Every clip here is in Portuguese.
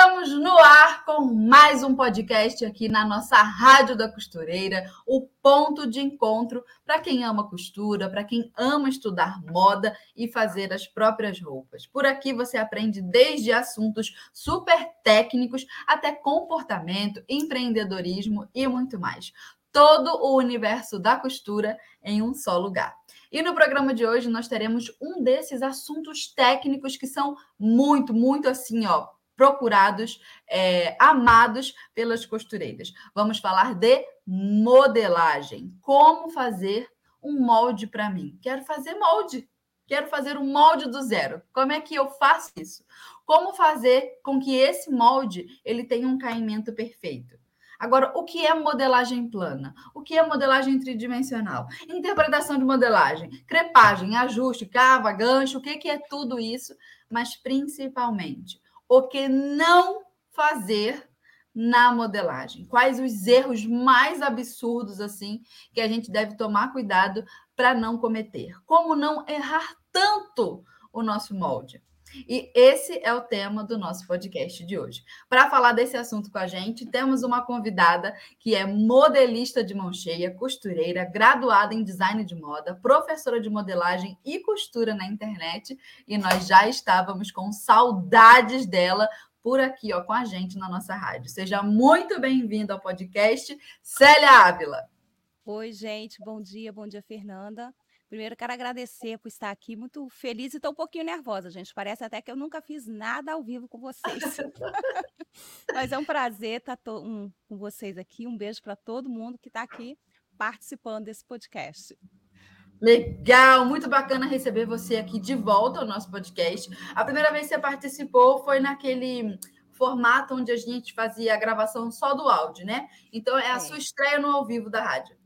Estamos no ar com mais um podcast aqui na nossa Rádio da Costureira, o ponto de encontro para quem ama costura, para quem ama estudar moda e fazer as próprias roupas. Por aqui você aprende desde assuntos super técnicos até comportamento, empreendedorismo e muito mais. Todo o universo da costura em um só lugar. E no programa de hoje nós teremos um desses assuntos técnicos que são muito, muito assim, ó, procurados, é, amados pelas costureiras. Vamos falar de modelagem. Como fazer um molde para mim? Quero fazer molde. Quero fazer um molde do zero. Como é que eu faço isso? Como fazer com que esse molde ele tenha um caimento perfeito? Agora, o que é modelagem plana? O que é modelagem tridimensional? Interpretação de modelagem, crepagem, ajuste, cava, gancho, o que, que é tudo isso? Mas principalmente, o que não fazer na modelagem? Quais os erros mais absurdos assim que a gente deve tomar cuidado para não cometer? Como não errar tanto o nosso molde? E esse é o tema do nosso podcast de hoje. Para falar desse assunto com a gente, temos uma convidada que é modelista de mão cheia, costureira, graduada em design de moda, professora de modelagem e costura na internet, e nós já estávamos com saudades dela por aqui, ó, com a gente na nossa rádio. Seja muito bem-vinda ao podcast Célia Ávila. Oi, gente, bom dia, bom dia, Fernanda. Primeiro, quero agradecer por estar aqui, muito feliz e estou um pouquinho nervosa, gente. Parece até que eu nunca fiz nada ao vivo com vocês. Mas é um prazer estar um, com vocês aqui. Um beijo para todo mundo que está aqui participando desse podcast. Legal, muito bacana receber você aqui de volta ao nosso podcast. A primeira vez que você participou foi naquele formato onde a gente fazia a gravação só do áudio, né? Então é a é. sua estreia no ao vivo da rádio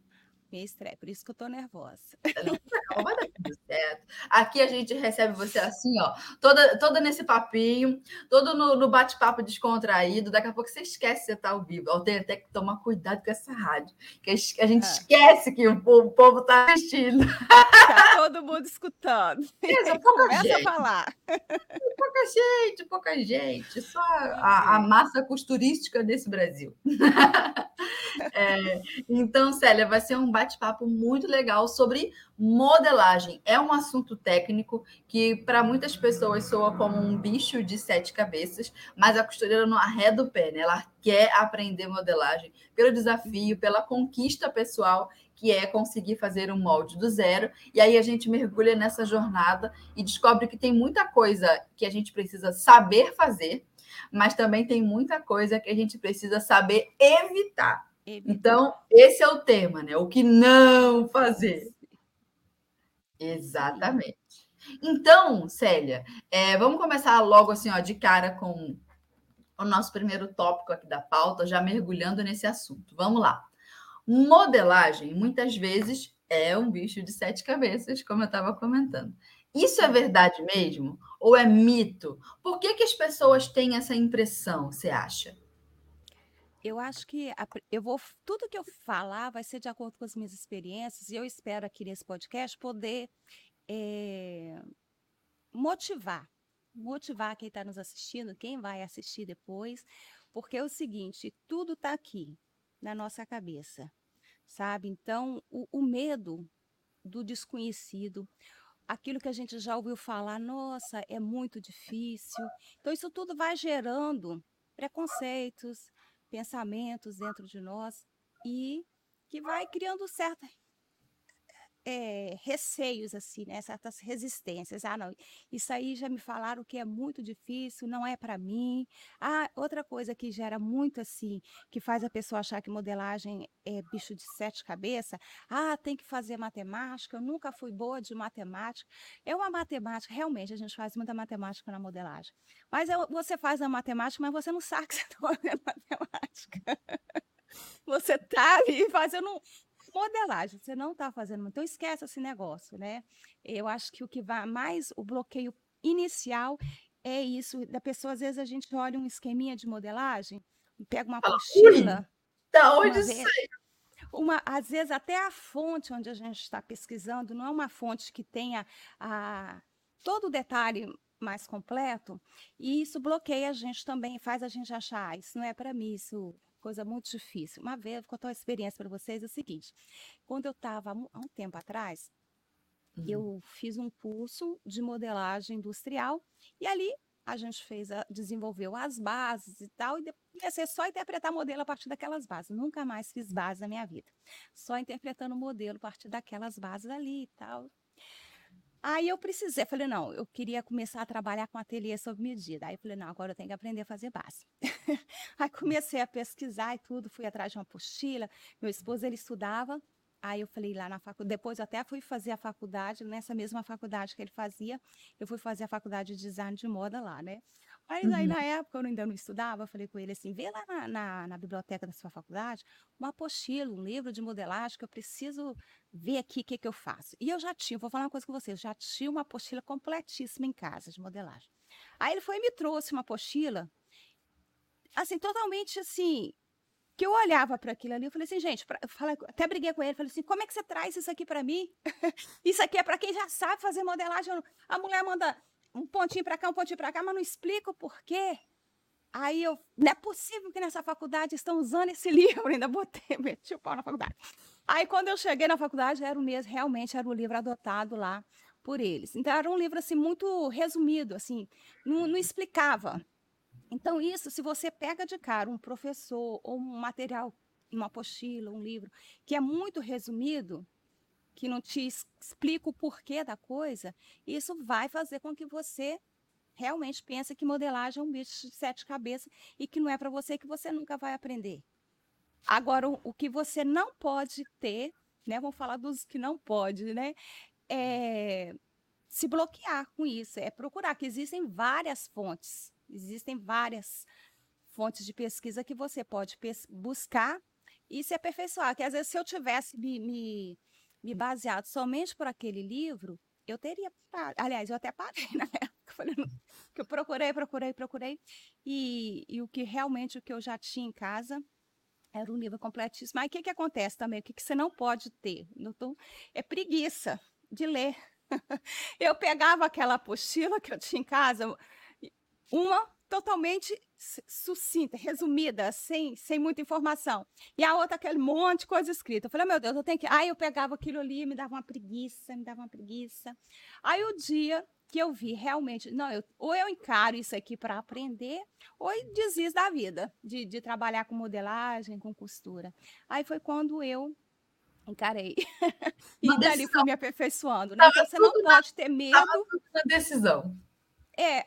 minha estreia, por isso que eu tô nervosa. Não, vai dar tudo certo. Aqui a gente recebe você assim, ó, toda, toda nesse papinho, todo no, no bate-papo descontraído. Daqui a pouco você esquece que você tá ao vivo. Eu tenho até que tomar cuidado com essa rádio, que a gente ah. esquece que o povo, o povo tá assistindo. Tá todo mundo escutando. Isso, pouca Começa gente. a falar. Pouca gente, pouca gente. Só a, a massa costurística desse Brasil. É, então, Célia, vai ser um bate-papo muito legal sobre modelagem. É um assunto técnico que, para muitas pessoas, soa como um bicho de sete cabeças, mas a costureira não arreda o pé, né? Ela quer aprender modelagem pelo desafio, pela conquista pessoal que é conseguir fazer um molde do zero. E aí a gente mergulha nessa jornada e descobre que tem muita coisa que a gente precisa saber fazer, mas também tem muita coisa que a gente precisa saber evitar. Então, esse é o tema, né? O que não fazer. Exatamente. Então, Célia, é, vamos começar logo assim, ó, de cara com o nosso primeiro tópico aqui da pauta, já mergulhando nesse assunto. Vamos lá. Modelagem, muitas vezes, é um bicho de sete cabeças, como eu estava comentando. Isso é verdade mesmo? Ou é mito? Por que, que as pessoas têm essa impressão, você acha? Eu acho que a eu vou tudo que eu falar vai ser de acordo com as minhas experiências e eu espero aqui nesse podcast poder, eh, motivar, motivar quem está nos assistindo, quem vai assistir depois, porque é o seguinte, tudo está aqui, na nossa cabeça, sabe. Então o o medo do desconhecido, aquilo que a gente já ouviu falar: "Nossa, é muito difícil", então isso tudo vai gerando preconceitos pensamentos dentro de nós e que vai criando certa é, receios, assim, né? certas resistências. Ah, não, isso aí já me falaram que é muito difícil, não é para mim. Ah, outra coisa que gera muito assim, que faz a pessoa achar que modelagem é bicho de sete cabeças. Ah, tem que fazer matemática, eu nunca fui boa de matemática. É uma matemática, realmente, a gente faz muita matemática na modelagem. Mas é, você faz a matemática, mas você não sabe que você está fazendo matemática. Você está ali fazendo modelagem, você não está fazendo, então esquece esse negócio, né? Eu acho que o que vai mais, o bloqueio inicial é isso, da pessoa, às vezes a gente olha um esqueminha de modelagem, pega uma apostila. Da onde sai? Uma, às vezes até a fonte onde a gente está pesquisando não é uma fonte que tenha a, todo o detalhe mais completo, e isso bloqueia a gente também, faz a gente achar, ah, isso não é para mim, isso coisa muito difícil. Uma vez, vou contar uma experiência para vocês, é o seguinte, quando eu estava, há um tempo atrás, uhum. eu fiz um curso de modelagem industrial, e ali a gente fez, a, desenvolveu as bases e tal, e ser só interpretar modelo a partir daquelas bases. Nunca mais fiz base na minha vida. Só interpretando modelo a partir daquelas bases ali e tal. Aí eu precisei, falei, não, eu queria começar a trabalhar com ateliê sob medida. Aí eu falei, não, agora eu tenho que aprender a fazer base. Aí comecei a pesquisar e tudo, fui atrás de uma apostila. Meu esposo, ele estudava, Aí eu falei lá na faculdade, depois eu até fui fazer a faculdade, nessa mesma faculdade que ele fazia, eu fui fazer a faculdade de design de moda lá, né? Mas uhum. aí na época eu ainda não estudava, eu falei com ele assim, vê lá na, na, na, biblioteca da sua faculdade uma apostila, um livro de modelagem que eu preciso ver aqui o que, que eu faço. E eu já tinha, vou falar uma coisa com vocês, já tinha uma apostila completíssima em casa de modelagem. Aí ele foi e me trouxe uma apostila, assim, totalmente assim, que eu olhava para aquilo ali, eu falei assim, gente, pra, eu falei, até briguei com ele, falei assim, como é que você traz isso aqui para mim? isso aqui é para quem já sabe fazer modelagem. A mulher manda um pontinho para cá, um pontinho para cá, mas não explica o porquê. Aí eu, não é possível que nessa faculdade estão usando esse livro, ainda botei, meti o pau na faculdade. Aí quando eu cheguei na faculdade, era o mesmo, realmente era o livro adotado lá por eles. Então era um livro assim muito resumido, assim, não, não explicava. Então isso, se você pega de cara um professor ou um material, uma apostila, um livro que é muito resumido, que não te explica o porquê da coisa, isso vai fazer com que você realmente pense que modelagem é um bicho de sete cabeças e que não é para você que você nunca vai aprender. Agora, o, que você não pode ter, né? Vamos falar dos que não pode, né? É se bloquear com isso, é procurar, que existem várias fontes, existem várias fontes de pesquisa que você pode buscar e se aperfeiçoar. Que às vezes, se eu tivesse me, me me baseado somente por aquele livro, eu teria parado. Aliás, eu até parei na época. Que eu procurei, procurei, procurei. E, e o que realmente o que eu já tinha em casa era um livro completíssimo. Mas o que, que acontece também? O que, que você não pode ter? Tô, é preguiça de ler. eu pegava aquela apostila que eu tinha em casa, uma totalmente sucinta, resumida, sem, sem muita informação. E a outra, aquele monte de coisa escrita. Eu falei, meu Deus, eu tenho que. Aí eu pegava aquilo ali, me dava uma preguiça, me dava uma preguiça. Aí o dia que eu vi realmente, não, eu, ou eu encaro isso aqui para aprender, ou desisto da vida, de, de trabalhar com modelagem, com costura. Aí foi quando eu encarei. e dali fui me aperfeiçoando. Né? Então, você não pode ter medo. Uma decisão. É,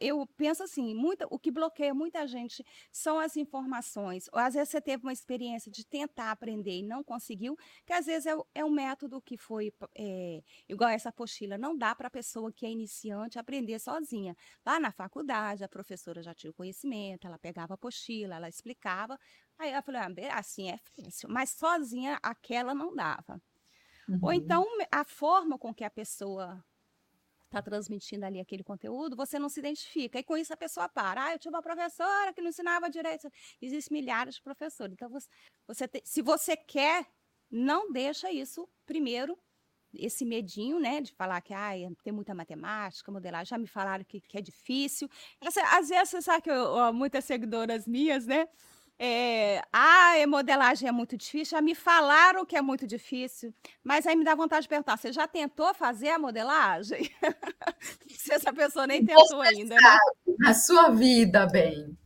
eu penso assim, muita, o que bloqueia muita gente são as informações. Ou às vezes você teve uma experiência de tentar aprender e não conseguiu, que às vezes é, é um método que foi é, igual essa apostila. Não dá para a pessoa que é iniciante aprender sozinha. Lá na faculdade, a professora já tinha o conhecimento, ela pegava a apostila, ela explicava. Aí eu falei, ah, assim é fácil, mas sozinha aquela não dava. Uhum. Ou então a forma com que a pessoa está transmitindo ali aquele conteúdo, você não se identifica. E com isso a pessoa para. Ah, eu tive uma professora que não ensinava direito. Existem milhares de professores. Então, você, você te, se você quer, não deixa isso primeiro esse medinho, né, de falar que ah, tem muita matemática, modelagem, já me falaram que, que é difícil. Às vezes, sabe que eu, muitas seguidoras minhas, né, é, ah, a modelagem é muito difícil. Já me falaram que é muito difícil, mas aí me dá vontade de perguntar: você já tentou fazer a modelagem? Se essa pessoa nem tentou ainda, né? A sua vida, bem.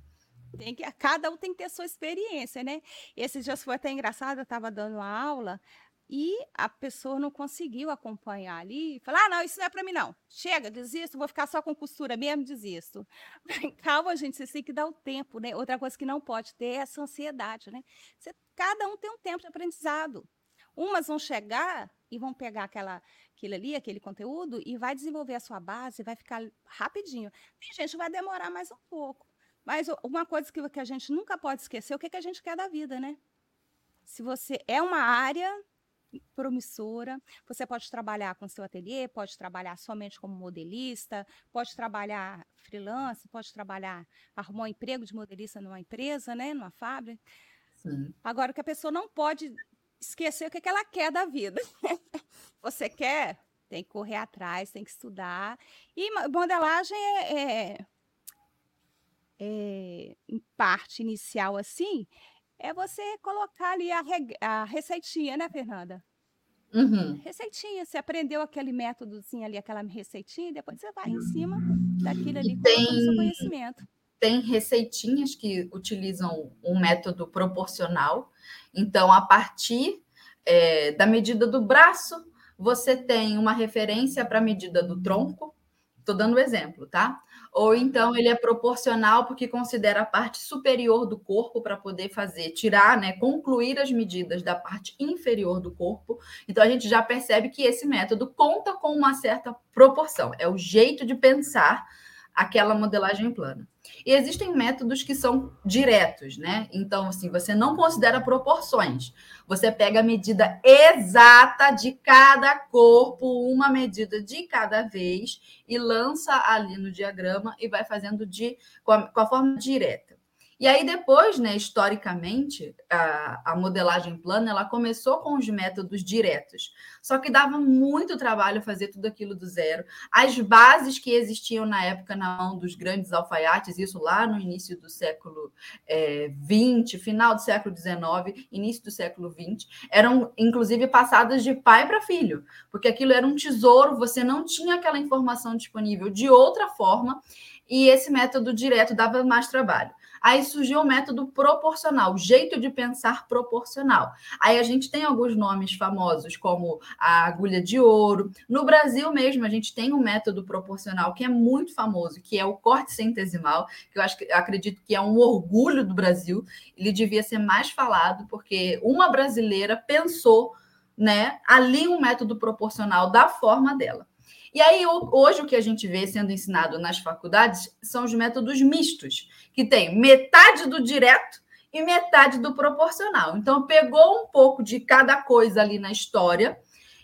Tem que, cada um tem que ter a sua experiência, né? Esses dias foi até engraçado, eu estava dando uma aula, e a pessoa não conseguiu acompanhar ali e falar: ah, não, isso não é para mim, não. Chega, desisto, vou ficar só com costura mesmo, desisto. Calma, gente, você tem que dar o tempo, né? Outra coisa que não pode ter é essa ansiedade, né? Você, cada um tem um tempo de aprendizado. Umas vão chegar e vão pegar aquela, aquilo ali, aquele conteúdo, e vai desenvolver a sua base, vai ficar rapidinho. Tem gente vai demorar mais um pouco. Mas uma coisa que, que a gente nunca pode esquecer é o que, que a gente quer da vida, né? se você é uma área promissora, você pode trabalhar com seu ateliê, pode trabalhar somente como modelista, pode trabalhar freelance, pode trabalhar, arrumar um emprego de modelista numa empresa, né, numa fábrica. Sim. Agora, o que a pessoa não pode esquecer o que, é que ela quer da vida. você quer? Tem que correr atrás, tem que estudar. E modelagem é, é, é em parte inicial assim, é você colocar ali a, a receitinha, né, Fernanda? Uhum. Receitinha, você aprendeu aquele métodozinho ali, aquela receitinha, e depois você vai em cima daquilo ali com o seu conhecimento. Tem receitinhas que utilizam um método proporcional. Então, a partir é, da medida do braço, você tem uma referência para a medida do tronco. Estou dando exemplo, tá? Ou então ele é proporcional porque considera a parte superior do corpo para poder fazer, tirar, né, concluir as medidas da parte inferior do corpo. Então a gente já percebe que esse método conta com uma certa proporção, é o jeito de pensar aquela modelagem plana. E existem métodos que são diretos, né? Então, assim, você não considera proporções. Você pega a medida exata de cada corpo, uma medida de cada vez, e lança ali no diagrama e vai fazendo de, com, a, com a forma direta. E aí depois, né, historicamente, a, a, modelagem plana ela começou com os métodos diretos. Só que dava muito trabalho fazer tudo aquilo do zero. As bases que existiam na época na mão dos grandes alfaiates, isso lá no início do século XX, é, final do século XIX, início do século XX, eram inclusive passadas de pai para filho, porque aquilo era um tesouro, você não tinha aquela informação disponível de outra forma, e esse método direto dava mais trabalho. Aí surgiu o método proporcional, jeito de pensar proporcional. Aí a gente tem alguns nomes famosos, como a agulha de ouro. No Brasil mesmo, a gente tem um método proporcional que é muito famoso, que é o corte centesimal, que eu acho que eu acredito que é um orgulho do Brasil. Ele devia ser mais falado, porque uma brasileira pensou né, ali um método proporcional da forma dela. E aí, hoje, o que a gente vê sendo ensinado nas faculdades são os métodos mistos, que tem metade do direto e metade do proporcional. Então, pegou um pouco de cada coisa ali na história,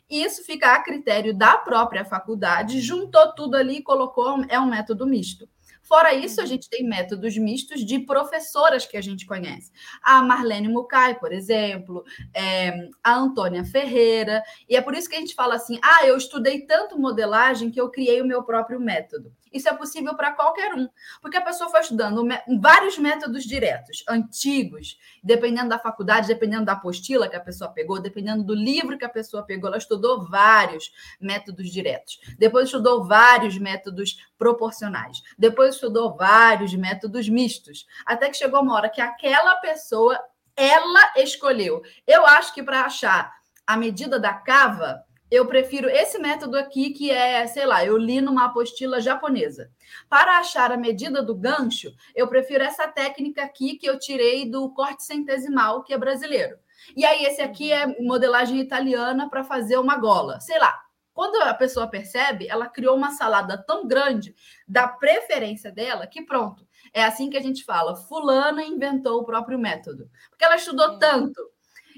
e isso fica a critério da própria faculdade, juntou tudo ali e colocou, é um método misto. Fora isso, a gente tem métodos mistos de professoras que a gente conhece. A Marlene Mucay, por exemplo, é, a Antônia Ferreira. E é por isso que a gente fala assim: ah, eu estudei tanto modelagem que eu criei o meu próprio método. Isso é possível para qualquer um, porque a pessoa foi estudando vários métodos diretos, antigos, dependendo da faculdade, dependendo da apostila que a pessoa pegou, dependendo do livro que a pessoa pegou, ela estudou vários métodos diretos. Depois estudou vários métodos proporcionais. Depois estudou vários métodos mistos, até que chegou uma hora que aquela pessoa ela escolheu. Eu acho que para achar a medida da cava, eu prefiro esse método aqui, que é, sei lá, eu li numa apostila japonesa. Para achar a medida do gancho, eu prefiro essa técnica aqui que eu tirei do corte centesimal, que é brasileiro. E aí, esse aqui é modelagem italiana para fazer uma gola. Sei lá. Quando a pessoa percebe, ela criou uma salada tão grande da preferência dela que pronto. É assim que a gente fala. Fulana inventou o próprio método. Porque ela estudou tanto,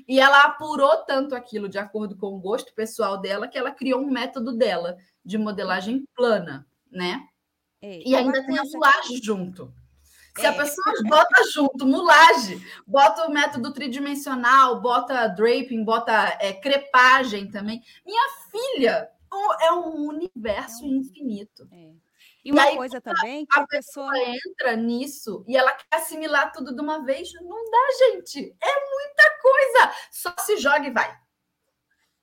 e ela apurou tanto aquilo de acordo com o gosto pessoal dela que ela criou um método dela de modelagem plana, né? É, e ainda tem a mulagem junto. Se é. a pessoa bota junto mulagem, bota o método tridimensional, bota draping, bota é, crepagem também. Minha filha, é um universo é infinito. É. E uma e coisa também que a, a pessoa... pessoa... entra nisso e ela quer assimilar tudo de uma vez, não dá, gente. É muita coisa. Só se joga e vai.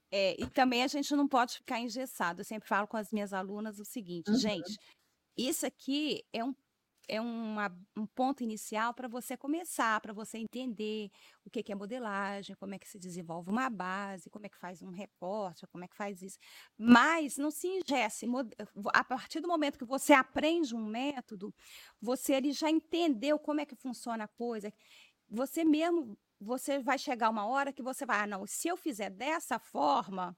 É, e também a gente não pode ficar engessado. Eu sempre falo com as minhas alunas o seguinte, uhum. gente, isso aqui é um é uma, um ponto inicial para você começar, para você entender o que, que é modelagem, como é que se desenvolve uma base, como é que faz um recorte, como é que faz isso. Mas não se ingesse. A partir do momento que você aprende um método, você ele já entendeu como é que funciona a coisa. Você mesmo, você vai chegar uma hora que você vai, ah, não, se eu fizer dessa forma,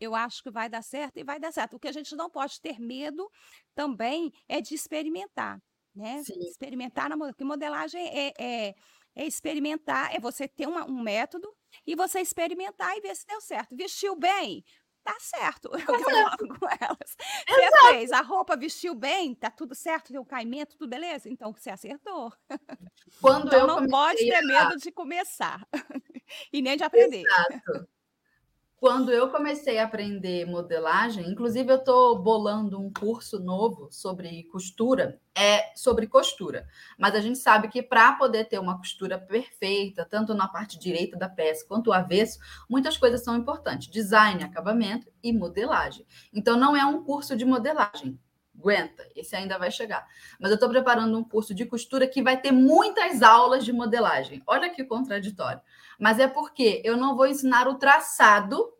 eu acho que vai dar certo e vai dar certo. O que a gente não pode ter medo também é de experimentar né? Sim. Experimentar na porque modelagem é, é, é, experimentar, é você ter uma, um método, e você experimentar e ver se deu certo. Vestiu bem? Tá certo, eu falo com elas. Você fez, a roupa vestiu bem, tá tudo certo, deu caimento, tudo beleza? Então você acertou. Quando então não pode ter a... medo de começar e nem de aprender. Exato. Quando eu comecei a aprender modelagem, inclusive eu estou bolando um curso novo sobre costura, é sobre costura. Mas a gente sabe que para poder ter uma costura perfeita, tanto na parte direita da peça quanto o avesso, muitas coisas são importantes: design, acabamento e modelagem. Então não é um curso de modelagem. Aguenta, esse ainda vai chegar. Mas eu estou preparando um curso de costura que vai ter muitas aulas de modelagem. Olha que contraditório mas é porque eu não vou ensinar o traçado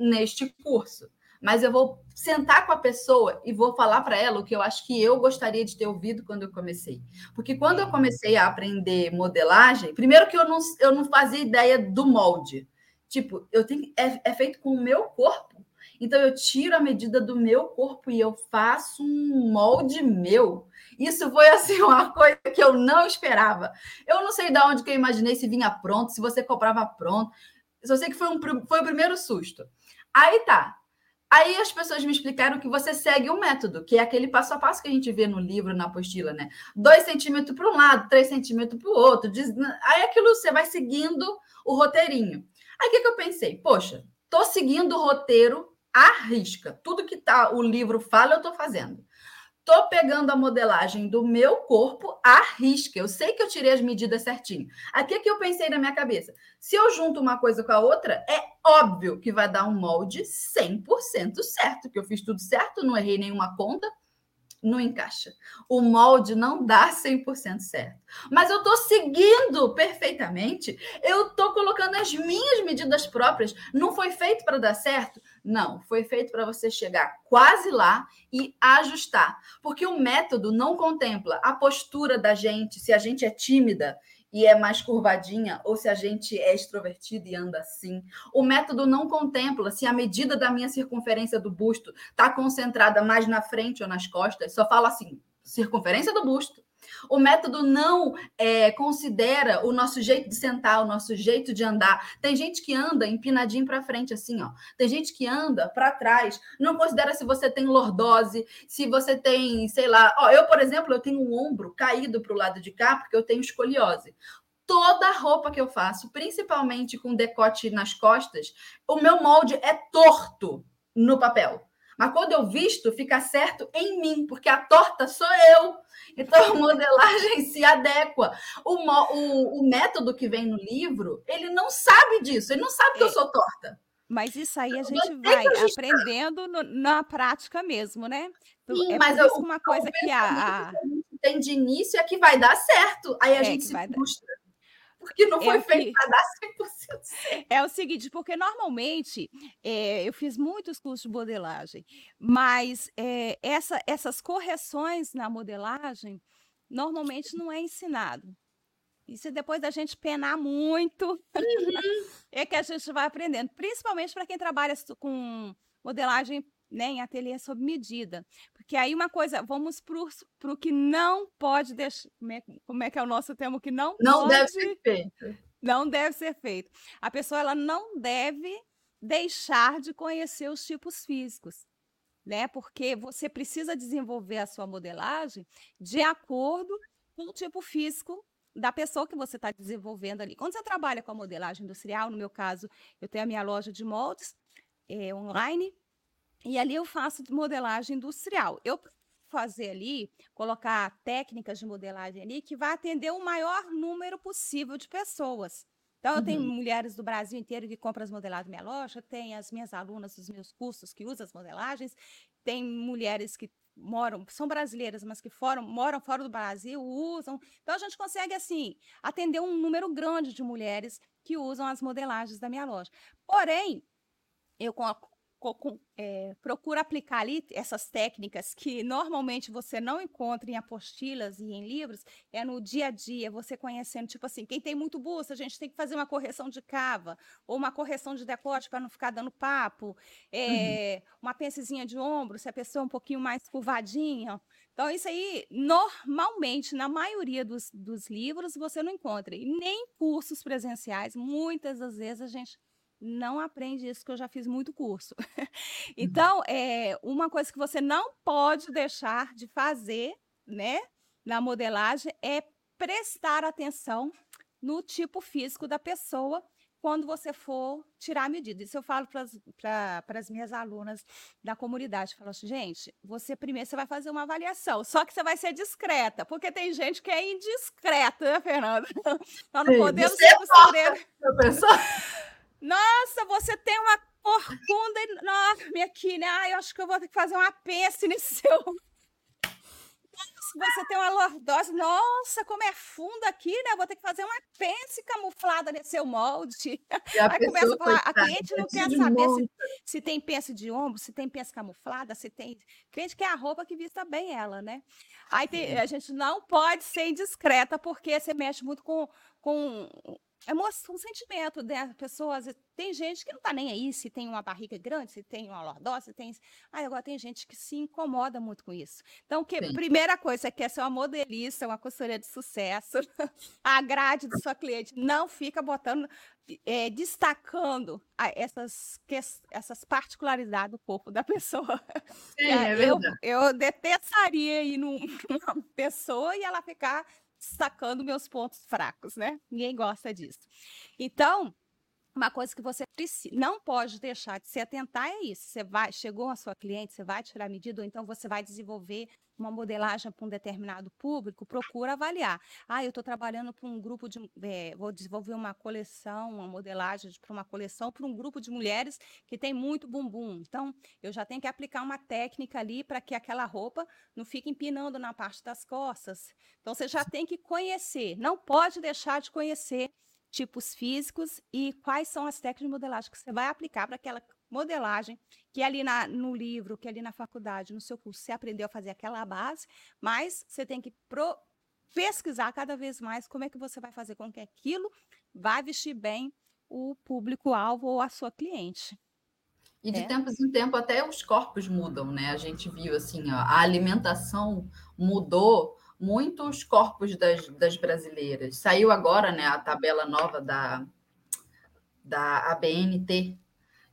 neste curso, mas eu vou sentar com a pessoa e vou falar para ela o que eu acho que eu gostaria de ter ouvido quando eu comecei. Porque quando eu comecei a aprender modelagem, primeiro que eu não, eu não fazia ideia do molde. Tipo, eu tenho é, é feito com o meu corpo. Então eu tiro a medida do meu corpo e eu faço um molde meu. Isso foi assim uma coisa que eu não esperava. Eu não sei de onde que eu imaginei se vinha pronto, se você comprava pronto. Só sei que foi, um, foi o primeiro susto. Aí tá. Aí as pessoas me explicaram que você segue um método, que é aquele passo a passo que a gente vê no livro, na apostila, né? Dois centímetros para um lado, três centímetros para o outro. Aí aquilo você vai seguindo o roteirinho. Aí o que, que eu pensei? Poxa, tô seguindo o roteiro à risca. Tudo que tá, o livro fala, eu tô fazendo. Tô pegando a modelagem do meu corpo à risca. Eu sei que eu tirei as medidas certinho. Aqui é que eu pensei na minha cabeça. Se eu junto uma coisa com a outra, é óbvio que vai dar um molde 100% certo, que eu fiz tudo certo, não errei nenhuma conta, não encaixa. O molde não dá 100% certo. Mas eu estou seguindo perfeitamente, eu estou colocando as minhas medidas próprias. Não foi feito para dar certo? Não, foi feito para você chegar quase lá e ajustar. Porque o método não contempla a postura da gente, se a gente é tímida e é mais curvadinha, ou se a gente é extrovertido e anda assim. O método não contempla se a medida da minha circunferência do busto está concentrada mais na frente ou nas costas. Só fala assim: circunferência do busto o método não é, considera o nosso jeito de sentar, o nosso jeito de andar. Tem gente que anda empinadinho para frente, assim, ó. Tem gente que anda para trás. Não considera se você tem lordose, se você tem, sei lá. Ó, eu, por exemplo, eu tenho um ombro caído para o lado de cá porque eu tenho escoliose toda roupa que eu faço, principalmente com decote nas costas, o meu molde é torto no papel. Mas quando eu visto, fica certo em mim, porque a torta sou eu. Então a modelagem se adequa. O, o, o método que vem no livro, ele não sabe disso, ele não sabe que é. eu sou torta. Mas isso aí a gente vai aprendendo no, na prática mesmo, né? Então, Sim, é mas eu, uma coisa que a, que a gente tem de início é que vai dar certo. Aí a é gente se frustra. Dar porque não foi é feito para dar 100% certo. É o seguinte, porque normalmente é, eu fiz muitos cursos de modelagem, mas é, essa, essas correções na modelagem normalmente não é ensinado. Isso é depois da gente penar muito, uhum. é que a gente vai aprendendo, principalmente para quem trabalha com modelagem né, em ateliê sob medida. Porque aí uma coisa, vamos para o que não pode deixar. Como é, como é que é o nosso termo? Que não, não pode, deve ser feito. Não deve ser feito. A pessoa ela não deve deixar de conhecer os tipos físicos. Né? Porque você precisa desenvolver a sua modelagem de acordo com o tipo físico da pessoa que você está desenvolvendo ali. Quando você trabalha com a modelagem industrial, no meu caso, eu tenho a minha loja de moldes é, online, e ali eu faço modelagem industrial. Eu fazer ali, colocar técnicas de modelagem ali que vai atender o maior número possível de pessoas. Então, eu tenho uhum. mulheres do Brasil inteiro que compram as modelagens na minha loja, tem as minhas alunas dos meus cursos que usam as modelagens, tem mulheres que moram, são brasileiras, mas que foram, moram fora do Brasil, usam. Então, a gente consegue, assim, atender um número grande de mulheres que usam as modelagens da minha loja. Porém, eu é, procura aplicar ali essas técnicas que normalmente você não encontra em apostilas e em livros, é no dia a dia, você conhecendo, tipo assim, quem tem muito busto, a gente tem que fazer uma correção de cava, ou uma correção de decote para não ficar dando papo, é, uhum. uma pencezinha de ombro, se a pessoa é um pouquinho mais curvadinha. Então, isso aí, normalmente, na maioria dos, dos livros, você não encontra. E nem cursos presenciais, muitas das vezes a gente não aprende isso, que eu já fiz muito curso. Uhum. então, é, uma coisa que você não pode deixar de fazer, né, na modelagem, é prestar atenção no tipo físico da pessoa quando você for tirar a medida. Isso eu falo para as minhas alunas da comunidade. Falo assim, gente, você primeiro você vai fazer uma avaliação, só que você vai ser discreta, porque tem gente que é indiscreta, né, Fernanda? Nós não podemos ser costureira. Nossa, você tem uma corcunda enorme aqui, né? Ah, eu acho que eu vou ter que fazer uma pence nesse seu. Nossa, você tem uma lordose. Nossa, como é fundo aqui, né? Vou ter que fazer uma pence camuflada nesse seu molde. Aí começa a falar, a cliente não quer saber se, se, tem pence de ombro, se tem pence camuflada, se tem. cliente quer a roupa que vista bem ela, né? Aí tem, a gente não pode ser indiscreta, porque você mexe muito com, com emoção, um sentimento das né? pessoas. Tem gente que não está nem aí se tem uma barriga grande, se tem uma lordose, se tem. Ah, agora tem gente que se incomoda muito com isso. Então, que primeira coisa, quer ser uma modelista, uma costureira de sucesso, a grade do sua cliente não fica botando, é, destacando essas, essas particularidades do corpo da pessoa. Sim, é eu, eu detestaria ir numa pessoa e ela ficar destacando meus pontos fracos, né? Ninguém gosta disso. Então, uma coisa que você não pode deixar de se atentar é isso. Você vai, chegou a sua cliente, você vai tirar medida, ou então você vai desenvolver uma modelagem para um determinado público, procura avaliar. Ah, eu estou trabalhando para um grupo de. É, vou desenvolver uma coleção, uma modelagem para uma coleção para um grupo de mulheres que tem muito bumbum. Então, eu já tenho que aplicar uma técnica ali para que aquela roupa não fique empinando na parte das costas. Então, você já tem que conhecer, não pode deixar de conhecer tipos físicos e quais são as técnicas de modelagem que você vai aplicar para aquela modelagem, que ali na, no livro, que ali na faculdade, no seu curso, você aprendeu a fazer aquela base, mas você tem que pro, pesquisar cada vez mais como é que você vai fazer com que aquilo vai vestir bem o público-alvo ou a sua cliente. E de é. tempos em tempo até os corpos mudam, né? A gente viu assim, ó, a alimentação mudou muito os corpos das, das brasileiras. Saiu agora né, a tabela nova da, da ABNT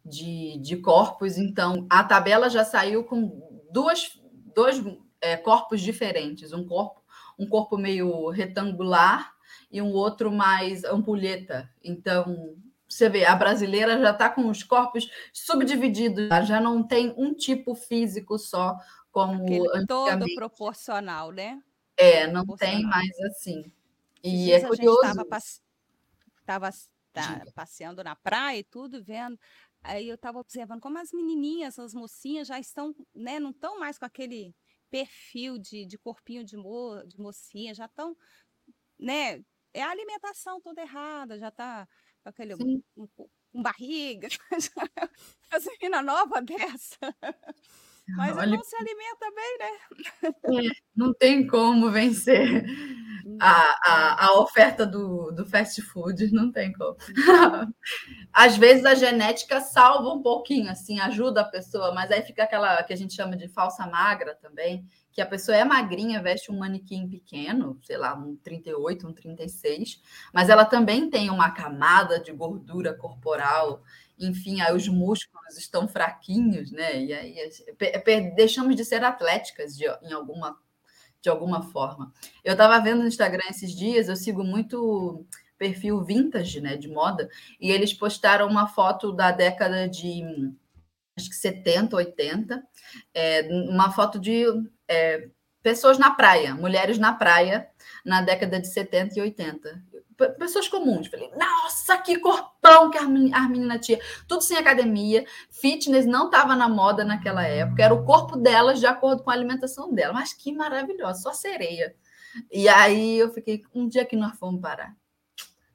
de, de corpos, então a tabela já saiu com duas, dois é, corpos diferentes, um corpo, um corpo meio retangular e um outro mais ampulheta. Então, você vê, a brasileira já está com os corpos subdivididos, já não tem um tipo físico só, como Aquele todo proporcional, né? É, não tem mais assim. E é curioso. Estava passe... tá, passeando na praia e tudo, vendo. Aí eu estava observando como as menininhas, as mocinhas já estão, né, não estão mais com aquele perfil de, de corpinho de, mo, de mocinha, já estão, né, é a alimentação toda errada, já está com aquele um, um, um, barriga, as meninas nova dessa. Mas Olha... não se alimenta bem, né? É, não tem como vencer a, a, a oferta do, do fast food, não tem como. Às vezes a genética salva um pouquinho, assim, ajuda a pessoa, mas aí fica aquela que a gente chama de falsa magra também, que a pessoa é magrinha, veste um manequim pequeno, sei lá, um 38, um 36, mas ela também tem uma camada de gordura corporal enfim, aí os músculos estão fraquinhos, né? E aí deixamos de ser atléticas de, em alguma, de alguma forma. Eu estava vendo no Instagram esses dias, eu sigo muito perfil vintage, né, de moda, e eles postaram uma foto da década de acho que 70, 80, é, uma foto de é, pessoas na praia, mulheres na praia na década de 70 e 80 pessoas comuns. Falei, nossa, que corpão que a menina tinha. Tudo sem academia, fitness não estava na moda naquela época, era o corpo delas de acordo com a alimentação dela. Mas que maravilhosa, só sereia. E aí eu fiquei, um dia que nós fomos parar.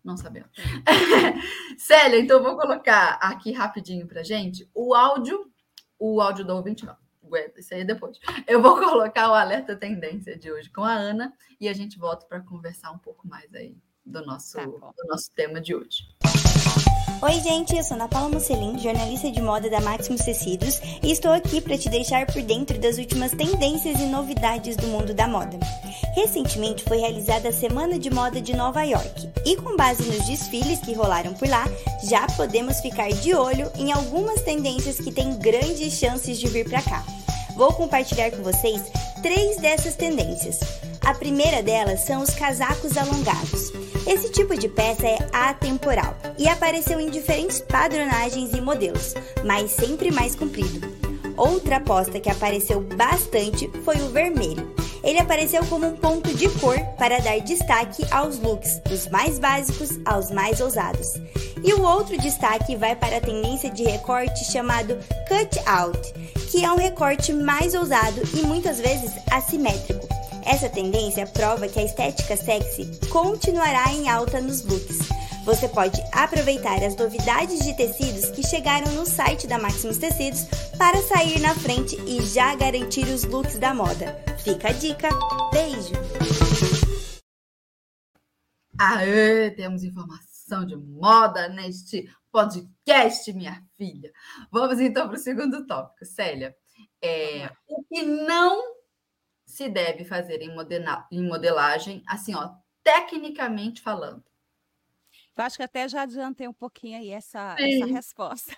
Não sabemos. Célia, então vou colocar aqui rapidinho para gente o áudio o áudio do ouvinte não. Aguenta, isso aí é depois. Eu vou colocar o alerta tendência de hoje com a Ana e a gente volta para conversar um pouco mais aí do nosso, tá do nosso tema de hoje. Oi, gente, eu sou Ana Paula Musselin, jornalista de moda da Maximus Tecidos, e estou aqui para te deixar por dentro das últimas tendências e novidades do mundo da moda. Recentemente foi realizada a Semana de Moda de Nova York, e com base nos desfiles que rolaram por lá, já podemos ficar de olho em algumas tendências que têm grandes chances de vir para cá. Vou compartilhar com vocês três dessas tendências. A primeira delas são os casacos alongados. Esse tipo de peça é atemporal e apareceu em diferentes padronagens e modelos, mas sempre mais comprido. Outra aposta que apareceu bastante foi o vermelho. Ele apareceu como um ponto de cor para dar destaque aos looks, dos mais básicos aos mais ousados. E o outro destaque vai para a tendência de recorte chamado cut out, que é um recorte mais ousado e muitas vezes assimétrico essa tendência prova que a estética sexy continuará em alta nos looks. Você pode aproveitar as novidades de tecidos que chegaram no site da Maximus Tecidos para sair na frente e já garantir os looks da moda. Fica a dica. Beijo! Aê, temos informação de moda neste podcast, minha filha. Vamos então para o segundo tópico. Célia, é, o que não se deve fazer em, em modelagem, assim, ó, tecnicamente falando? Eu acho que até já adiantei um pouquinho aí essa, essa resposta.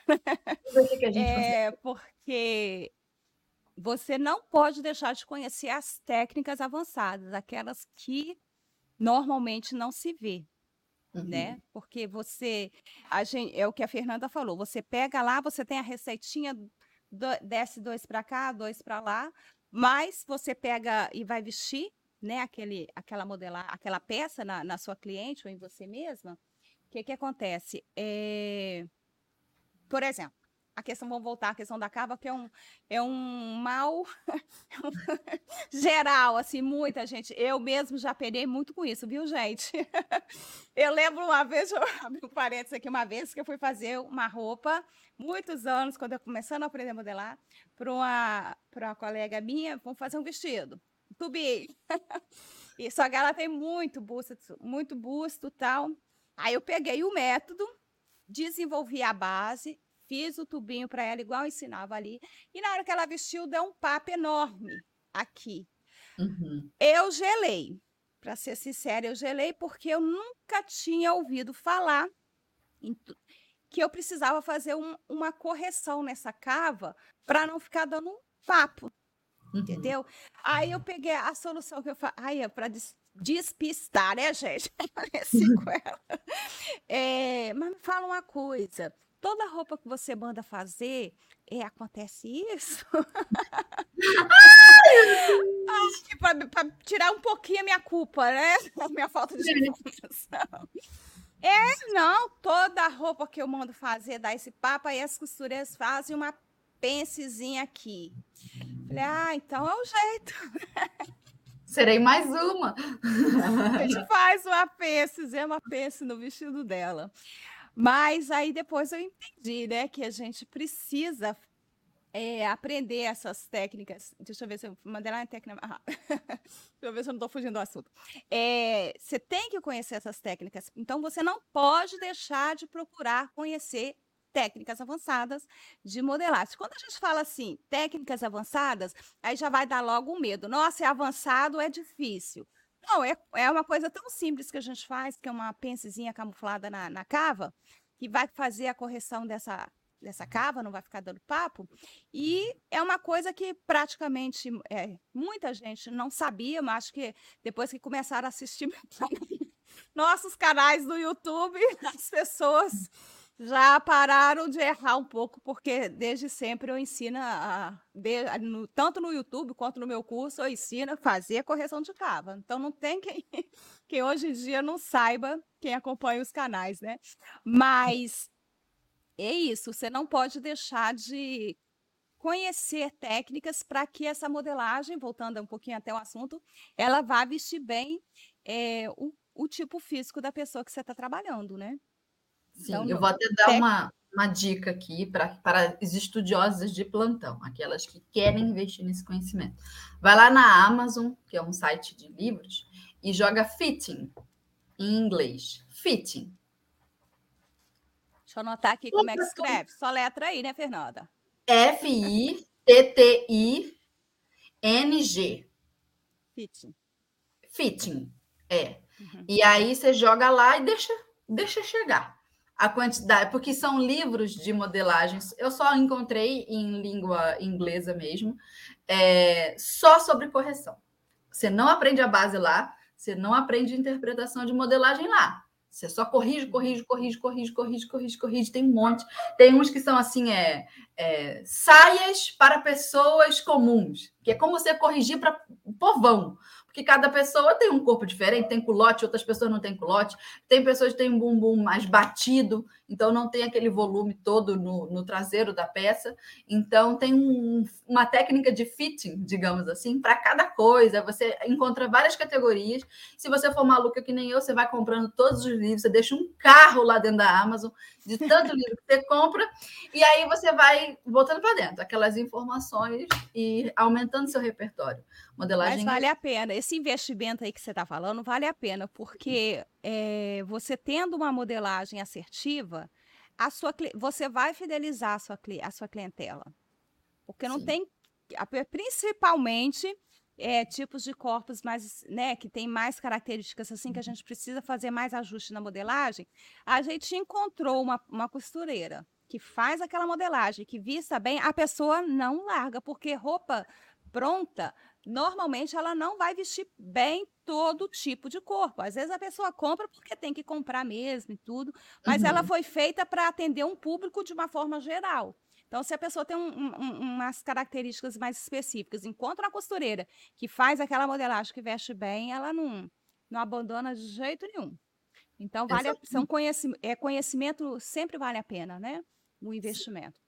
é porque você não pode deixar de conhecer as técnicas avançadas, aquelas que normalmente não se vê. Uhum. Né? Porque você, a gente, é o que a Fernanda falou, você pega lá, você tem a receitinha, do, desce dois para cá, dois para lá, mas você pega e vai vestir, né, aquele, aquela modelar, aquela peça na, na sua cliente ou em você mesma. O que que acontece? É... Por exemplo, a questão, vamos voltar à questão da cava, que é um, é um mal geral, assim, muita gente. Eu mesmo já perei muito com isso, viu, gente? eu lembro uma vez, eu abri um parênteses aqui, uma vez que eu fui fazer uma roupa, muitos anos, quando eu começando a aprender a modelar, para uma, uma colega minha, vamos fazer um vestido, tubi. e só que ela tem muito busto, muito busto tal. Aí eu peguei o método, desenvolvi a base, fiz o tubinho para ela, igual eu ensinava ali. E na hora que ela vestiu, deu um papo enorme aqui. Uhum. Eu gelei. Para ser sincera, eu gelei porque eu nunca tinha ouvido falar que eu precisava fazer um, uma correção nessa cava para não ficar dando um papo. Uhum. Entendeu? Aí eu peguei a solução que eu falei, ai, é para des despistar, né, gente? com ela. É, mas me fala uma coisa toda roupa que você manda fazer, é, acontece isso? Para tirar um pouquinho a minha culpa, né? A minha falta de informação. É, não, toda roupa que eu mando fazer dá esse papo, aí as costureiras fazem uma pencezinha aqui. Falei, ah, então é o jeito. Serei mais uma. A gente faz uma pence, é uma pence no vestido dela. Mas aí depois eu entendi, né, que a gente precisa é, aprender essas técnicas. Deixa eu ver se eu mandei lá a técnica. Ah, deixa eu ver se eu não estou fugindo do assunto. É, você tem que conhecer essas técnicas. Então, você não pode deixar de procurar conhecer técnicas avançadas de modelagem. Quando a gente fala assim, técnicas avançadas, aí já vai dar logo um medo. Nossa, é avançado, é difícil. Não, é, é uma coisa tão simples que a gente faz, que é uma pencezinha camuflada na, na cava, que vai fazer a correção dessa, dessa cava, não vai ficar dando papo. E é uma coisa que praticamente é, muita gente não sabia, mas acho que depois que começaram a assistir nossos canais no YouTube, as pessoas já pararam de errar um pouco, porque desde sempre eu ensino, a, de, no, tanto no YouTube quanto no meu curso, eu ensino a fazer a correção de cava. Então não tem quem, quem hoje em dia não saiba, quem acompanha os canais, né? Mas é isso, você não pode deixar de conhecer técnicas para que essa modelagem, voltando um pouquinho até o assunto, ela vá vestir bem é, o, o tipo físico da pessoa que você está trabalhando, né? Sim, então, eu vou até dar uma, uma dica aqui pra, para as estudiosas de plantão, aquelas que querem investir nesse conhecimento. Vai lá na Amazon, que é um site de livros, e joga fitting em inglês. Fitting. Deixa eu anotar aqui como é que escreve. Só letra aí, né, Fernanda? F-I-T-T-I-N-G. Fitting. Fitting. É. Uhum. E aí você joga lá e deixa, deixa chegar a quantidade, porque são livros de modelagens. Eu só encontrei em língua inglesa mesmo, é, só sobre correção. Você não aprende a base lá, você não aprende interpretação de modelagem lá. Você só corrige, corrige, corrige, corrige, corrige, corrige, corrige. Tem um monte. Tem uns que são assim, é, é saias para pessoas comuns, que é como você corrigir para povão porque cada pessoa tem um corpo diferente, tem culote, outras pessoas não têm culote, tem pessoas que têm um bumbum mais batido, então não tem aquele volume todo no, no traseiro da peça. Então tem um, uma técnica de fitting, digamos assim, para cada coisa. Você encontra várias categorias. Se você for maluca que nem eu, você vai comprando todos os livros, você deixa um carro lá dentro da Amazon de tanto livro que você compra, e aí você vai botando para dentro aquelas informações e aumentando seu repertório. Modelagem. Mas vale a pena. Esse investimento aí que você está falando vale a pena, porque é, você tendo uma modelagem assertiva, a sua, você vai fidelizar a sua, a sua clientela. Porque não Sim. tem. Principalmente é, tipos de corpos mais, né, que tem mais características assim que a uhum. gente precisa fazer mais ajuste na modelagem, a gente encontrou uma, uma costureira que faz aquela modelagem, que vista bem, a pessoa não larga, porque roupa pronta, normalmente ela não vai vestir bem todo tipo de corpo. Às vezes a pessoa compra porque tem que comprar mesmo e tudo, mas uhum. ela foi feita para atender um público de uma forma geral. Então, se a pessoa tem um, um, umas características mais específicas, encontra uma costureira que faz aquela modelagem que veste bem, ela não, não abandona de jeito nenhum. Então, vale, são conhecimento, é, conhecimento sempre vale a pena, né? O investimento.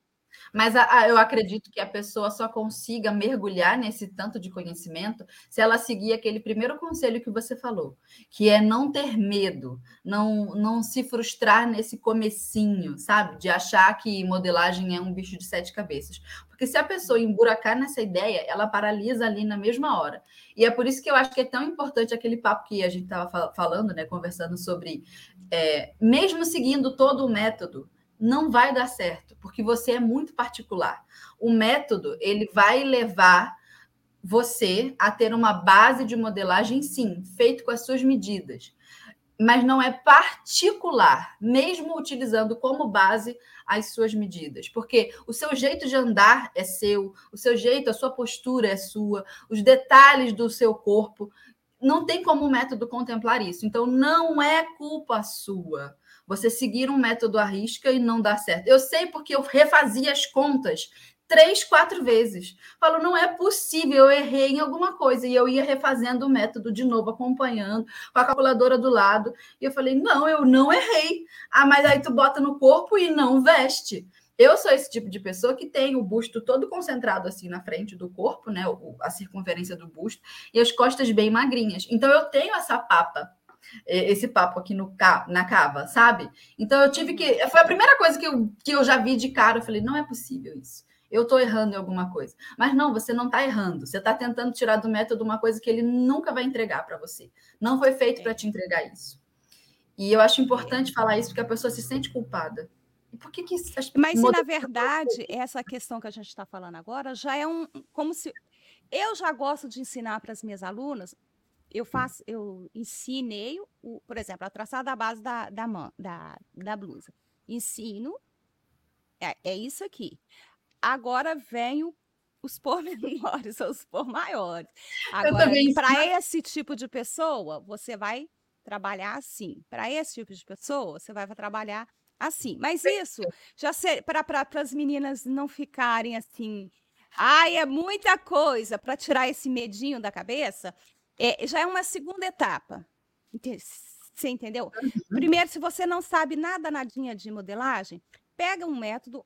Mas a, a, eu acredito que a pessoa só consiga mergulhar nesse tanto de conhecimento se ela seguir aquele primeiro conselho que você falou, que é não ter medo, não, não se frustrar nesse comecinho, sabe? De achar que modelagem é um bicho de sete cabeças. Porque se a pessoa emburacar nessa ideia, ela paralisa ali na mesma hora. E é por isso que eu acho que é tão importante aquele papo que a gente estava falando, né? Conversando sobre, é, mesmo seguindo todo o método, não vai dar certo, porque você é muito particular. O método, ele vai levar você a ter uma base de modelagem, sim, feito com as suas medidas, mas não é particular, mesmo utilizando como base as suas medidas, porque o seu jeito de andar é seu, o seu jeito, a sua postura é sua, os detalhes do seu corpo, não tem como o método contemplar isso. Então, não é culpa sua você seguir um método à risca e não dar certo. Eu sei porque eu refazia as contas três, quatro vezes. Falo, não é possível, eu errei em alguma coisa. E eu ia refazendo o método de novo, acompanhando, com a calculadora do lado. E eu falei, não, eu não errei. Ah, mas aí tu bota no corpo e não veste. Eu sou esse tipo de pessoa que tem o busto todo concentrado assim na frente do corpo, né? A circunferência do busto, e as costas bem magrinhas. Então eu tenho essa papa esse papo aqui no, na cava, sabe? Então eu tive que. Foi a primeira coisa que eu, que eu já vi de cara. Eu falei, não é possível isso. Eu estou errando em alguma coisa. Mas não, você não está errando. Você está tentando tirar do método uma coisa que ele nunca vai entregar para você. Não foi feito para te entregar isso. E eu acho importante falar isso porque a pessoa se sente culpada. Por que, que as... Mas se na verdade essa questão que a gente está falando agora já é um como se eu já gosto de ensinar para as minhas alunas eu faço, eu ensinei, o, por exemplo, a traçar da base da, da, da, da blusa. Ensino, é, é isso aqui. Agora vem o, os pormenores, os por maiores. Agora, para esse tipo de pessoa, você vai trabalhar assim. Para esse tipo de pessoa, você vai trabalhar assim. Mas isso já para pra, as meninas não ficarem assim. Ai, é muita coisa para tirar esse medinho da cabeça é, já é uma segunda etapa. Você entendeu? Uhum. Primeiro, se você não sabe nada, nadinha de modelagem, pega um método.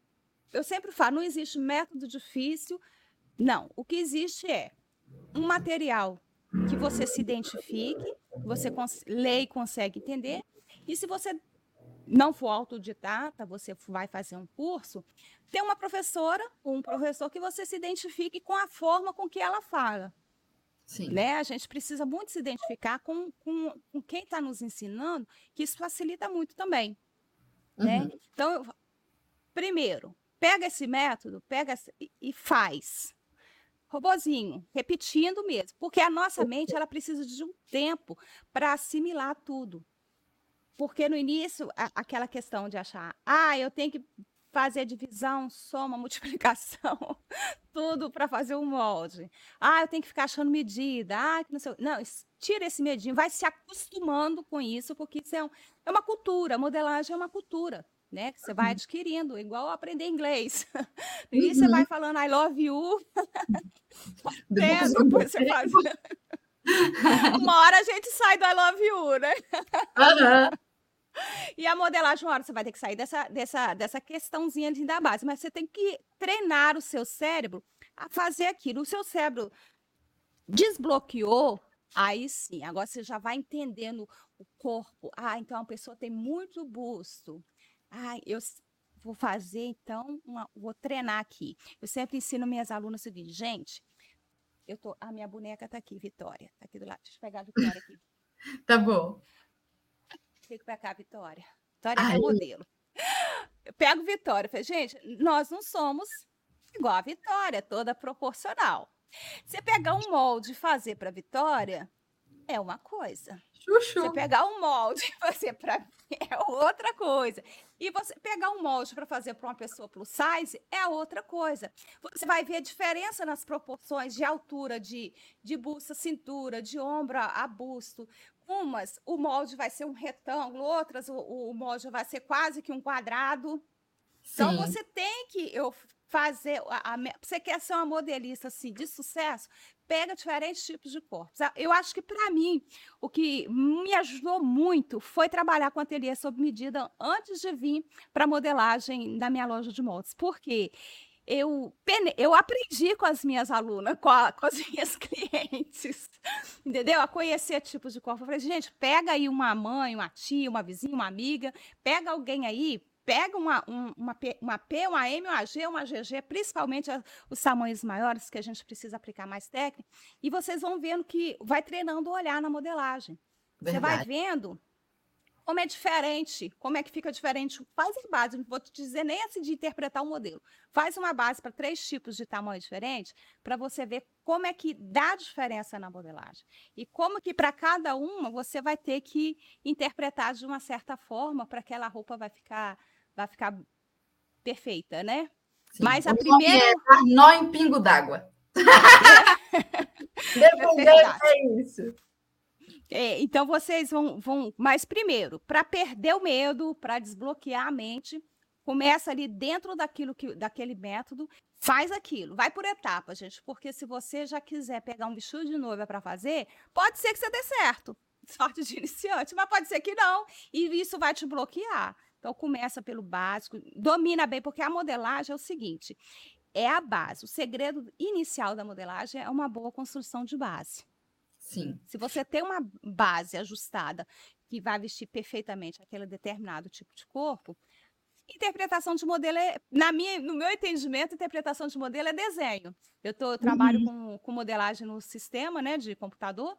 Eu sempre falo, não existe método difícil. Não, o que existe é um material que você se identifique, você lê e consegue entender. E se você não for autodidata, você vai fazer um curso, ter uma professora ou um professor que você se identifique com a forma com que ela fala. Sim. Né? A gente precisa muito se identificar com, com, com quem está nos ensinando, que isso facilita muito também. Né? Uhum. Né? Então, primeiro, pega esse método, pega e faz. Robozinho, repetindo mesmo, porque a nossa mente ela precisa de um tempo para assimilar tudo. Porque no início, a, aquela questão de achar, ah, eu tenho que fazer divisão, soma, multiplicação, tudo para fazer um molde. Ah, eu tenho que ficar achando medida. Ah, que não sei. Não, tira esse medinho, vai se acostumando com isso, porque isso é, um, é uma cultura, modelagem é uma cultura. Né, que você vai uhum. adquirindo, igual aprender inglês. E uhum. você vai falando I love you. Depois, depois você faz. Uma hora a gente sai do I love you, né? Uhum. E a modelagem, uma hora você vai ter que sair dessa, dessa, dessa questãozinha da base, mas você tem que treinar o seu cérebro a fazer aquilo. O seu cérebro desbloqueou, aí sim, agora você já vai entendendo o corpo. Ah, então a pessoa tem muito busto. Ah, eu vou fazer, então, uma, vou treinar aqui. Eu sempre ensino minhas alunas o seguinte, gente, eu tô, a minha boneca tá aqui, Vitória, tá aqui do lado. Deixa eu pegar a Vitória aqui. tá bom. Fico para cá, Vitória. Vitória é modelo. Eu pego Vitória. Falei, gente, nós não somos igual a Vitória, toda proporcional. Você pegar um molde e fazer para Vitória é uma coisa. Chuchu. Você pegar um molde e fazer para mim é outra coisa. E você pegar um molde para fazer para uma pessoa plus size é outra coisa. Você vai ver a diferença nas proporções de altura de, de busta, cintura, de ombro a busto. Umas, o molde vai ser um retângulo, outras, o, o molde vai ser quase que um quadrado. Então, Sim. Então, você tem que eu fazer. A, a, você quer ser uma modelista assim, de sucesso? Pega diferentes tipos de corpos. Eu acho que, para mim, o que me ajudou muito foi trabalhar com ateliê sob medida antes de vir para modelagem da minha loja de moldes. Por quê? Eu, eu aprendi com as minhas alunas, com, a, com, as minhas clientes, entendeu? A conhecer tipos de corpo. Eu falei, gente, pega aí uma mãe, uma tia, uma vizinha, uma amiga, pega alguém aí, pega uma, um, uma, P, uma P, uma M, uma G, uma GG, principalmente os tamanhos maiores que a gente precisa aplicar mais técnica, e vocês vão vendo que vai treinando o olhar na modelagem. Verdade. Você vai vendo como é diferente, como é que fica diferente. Faz a base, não vou te dizer nem assim de interpretar o um modelo. Faz uma base para três tipos de tamanho diferentes, para você ver como é que dá diferença na modelagem. E como que para cada uma você vai ter que interpretar de uma certa forma para aquela roupa vai ficar, vai ficar perfeita, né? Sim. Mas a primeira. É nó em pingo d'água. É, é isso. É, então vocês vão, vão. Mas primeiro, para perder o medo, para desbloquear a mente, começa ali dentro daquilo que, daquele método, faz aquilo, vai por etapas, gente, porque se você já quiser pegar um vestido de noiva para fazer, pode ser que você dê certo, sorte de iniciante, mas pode ser que não, e isso vai te bloquear. Então começa pelo básico, domina bem, porque a modelagem é o seguinte, é a base. O segredo inicial da modelagem é uma boa construção de base. Sim. Se você tem uma base ajustada que vai vestir perfeitamente aquele determinado tipo de corpo, interpretação de modelo é, na minha, no meu entendimento, interpretação de modelo é desenho. Eu, tô, eu trabalho uhum. com, com modelagem no sistema, né, de computador,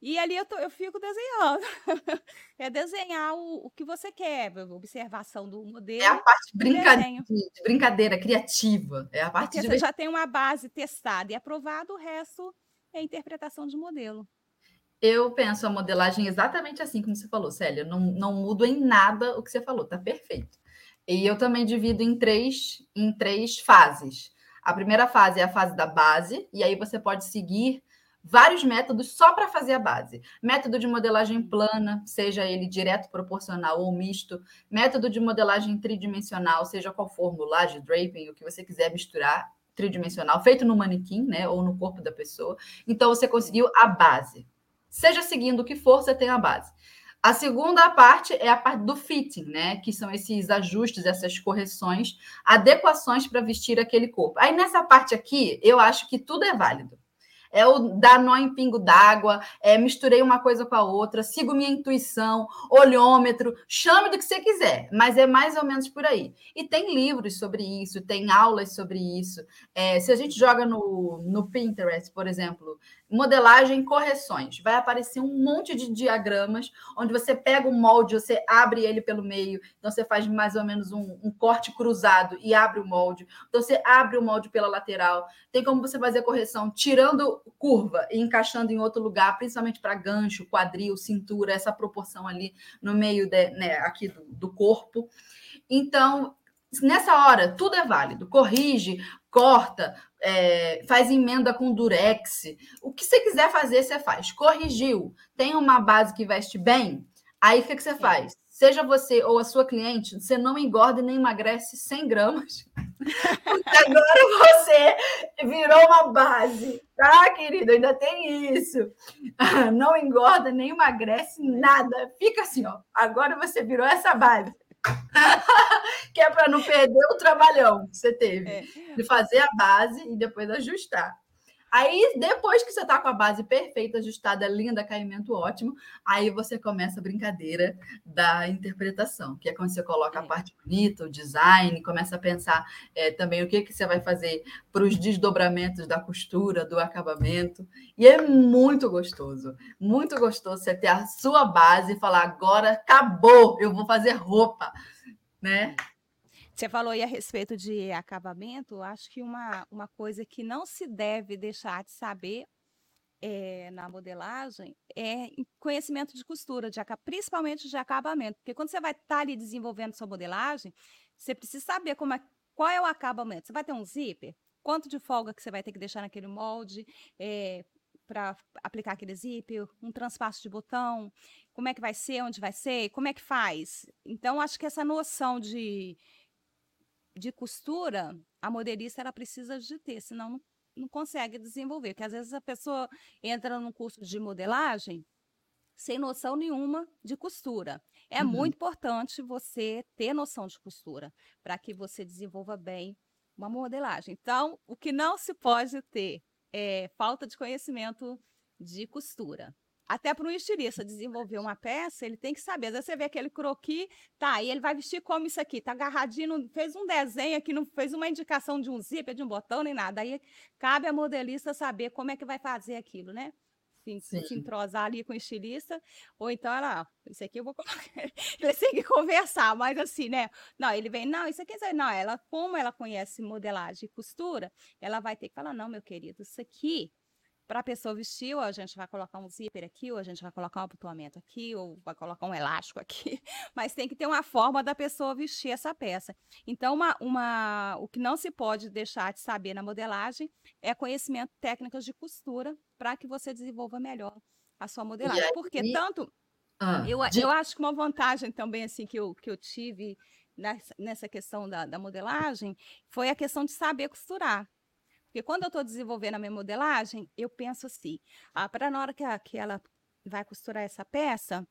e ali eu, tô, eu fico desenhando. é desenhar o, o que você quer, observação do modelo. É a parte brincadeira, de brincadeira criativa. É a parte Porque de... você já tem uma base testada e aprovada, o resto é a interpretação de modelo. Eu penso a modelagem exatamente assim como você falou, Célia. Não, não mudo em nada o que você falou, tá perfeito. E eu também divido em três, em três fases. A primeira fase é a fase da base, e aí você pode seguir vários métodos só para fazer a base. Método de modelagem plana, seja ele direto proporcional ou misto. Método de modelagem tridimensional, seja qual for, mulagem, draping, o que você quiser misturar tridimensional, feito no manequim, né, ou no corpo da pessoa. Então você conseguiu a base. Seja seguindo o que for, você tem a base. A segunda parte é a parte do fitting, né? Que são esses ajustes, essas correções, adequações para vestir aquele corpo. Aí nessa parte aqui, eu acho que tudo é válido. É o dar nó em pingo d'água, é misturei uma coisa com a outra, sigo minha intuição, olhômetro, chame do que você quiser, mas é mais ou menos por aí. E tem livros sobre isso, tem aulas sobre isso. É, se a gente joga no, no Pinterest, por exemplo, modelagem correções. Vai aparecer um monte de diagramas onde você pega o molde, você abre ele pelo meio, então você faz mais ou menos um, um, corte cruzado e abre o molde. Então você abre o molde pela lateral. Tem como você fazer a correção tirando curva e encaixando em outro lugar, principalmente para gancho, quadril, cintura, essa proporção ali no meio de, né, aqui do, do corpo. Então, nessa hora, tudo é válido. Corrige, corta, é, faz emenda com durex. O que você quiser fazer, você faz. Corrigiu. Tem uma base que veste bem? Aí o que, que você faz? Seja você ou a sua cliente, você não engorda e nem emagrece 100 gramas. Porque agora você virou uma base, tá, querido? Ainda tem isso. Não engorda nem emagrece nada. Fica assim, ó. Agora você virou essa base. que é para não perder o trabalhão que você teve é. de fazer a base e depois ajustar. Aí, depois que você está com a base perfeita, ajustada, linda, caimento ótimo, aí você começa a brincadeira da interpretação, que é quando você coloca a é. parte bonita, o design, começa a pensar é, também o que, que você vai fazer para os desdobramentos da costura, do acabamento. E é muito gostoso, muito gostoso você ter a sua base e falar: agora acabou, eu vou fazer roupa, né? Você falou aí a respeito de acabamento, acho que uma, uma coisa que não se deve deixar de saber é, na modelagem é conhecimento de costura, de, principalmente de acabamento. Porque quando você vai estar tá ali desenvolvendo sua modelagem, você precisa saber como é, qual é o acabamento. Você vai ter um zíper? Quanto de folga que você vai ter que deixar naquele molde é, para aplicar aquele zíper? Um transpasso de botão? Como é que vai ser? Onde vai ser? Como é que faz? Então, acho que essa noção de de costura, a modelista ela precisa de ter, senão não, não consegue desenvolver. Porque às vezes a pessoa entra num curso de modelagem sem noção nenhuma de costura. É uhum. muito importante você ter noção de costura para que você desenvolva bem uma modelagem. Então, o que não se pode ter é falta de conhecimento de costura. Até para um estilista desenvolver uma peça, ele tem que saber. Às vezes você vê aquele croqui, tá, e ele vai vestir como isso aqui, tá agarradinho, fez um desenho aqui, não fez uma indicação de um zíper, de um botão, nem nada. Aí cabe a modelista saber como é que vai fazer aquilo, né? Se, se entrosar ali com o estilista, ou então ela, isso aqui eu vou colocar. Eles têm que conversar, mas assim, né? Não, ele vem, não, isso aqui, não, ela, como ela conhece modelagem e costura, ela vai ter que falar, não, meu querido, isso aqui para a pessoa vestir, ou a gente vai colocar um zíper aqui, ou a gente vai colocar um abotoamento aqui, ou vai colocar um elástico aqui, mas tem que ter uma forma da pessoa vestir essa peça. Então, uma, uma, o que não se pode deixar de saber na modelagem é conhecimento técnicas de costura para que você desenvolva melhor a sua modelagem. Aí, Porque tanto ah, eu, de... eu acho que uma vantagem também assim que eu, que eu tive nessa, nessa questão da, da modelagem foi a questão de saber costurar. Porque quando eu estou desenvolvendo a minha modelagem, eu penso assim, ah, para na hora que, a, que ela vai costurar essa peça,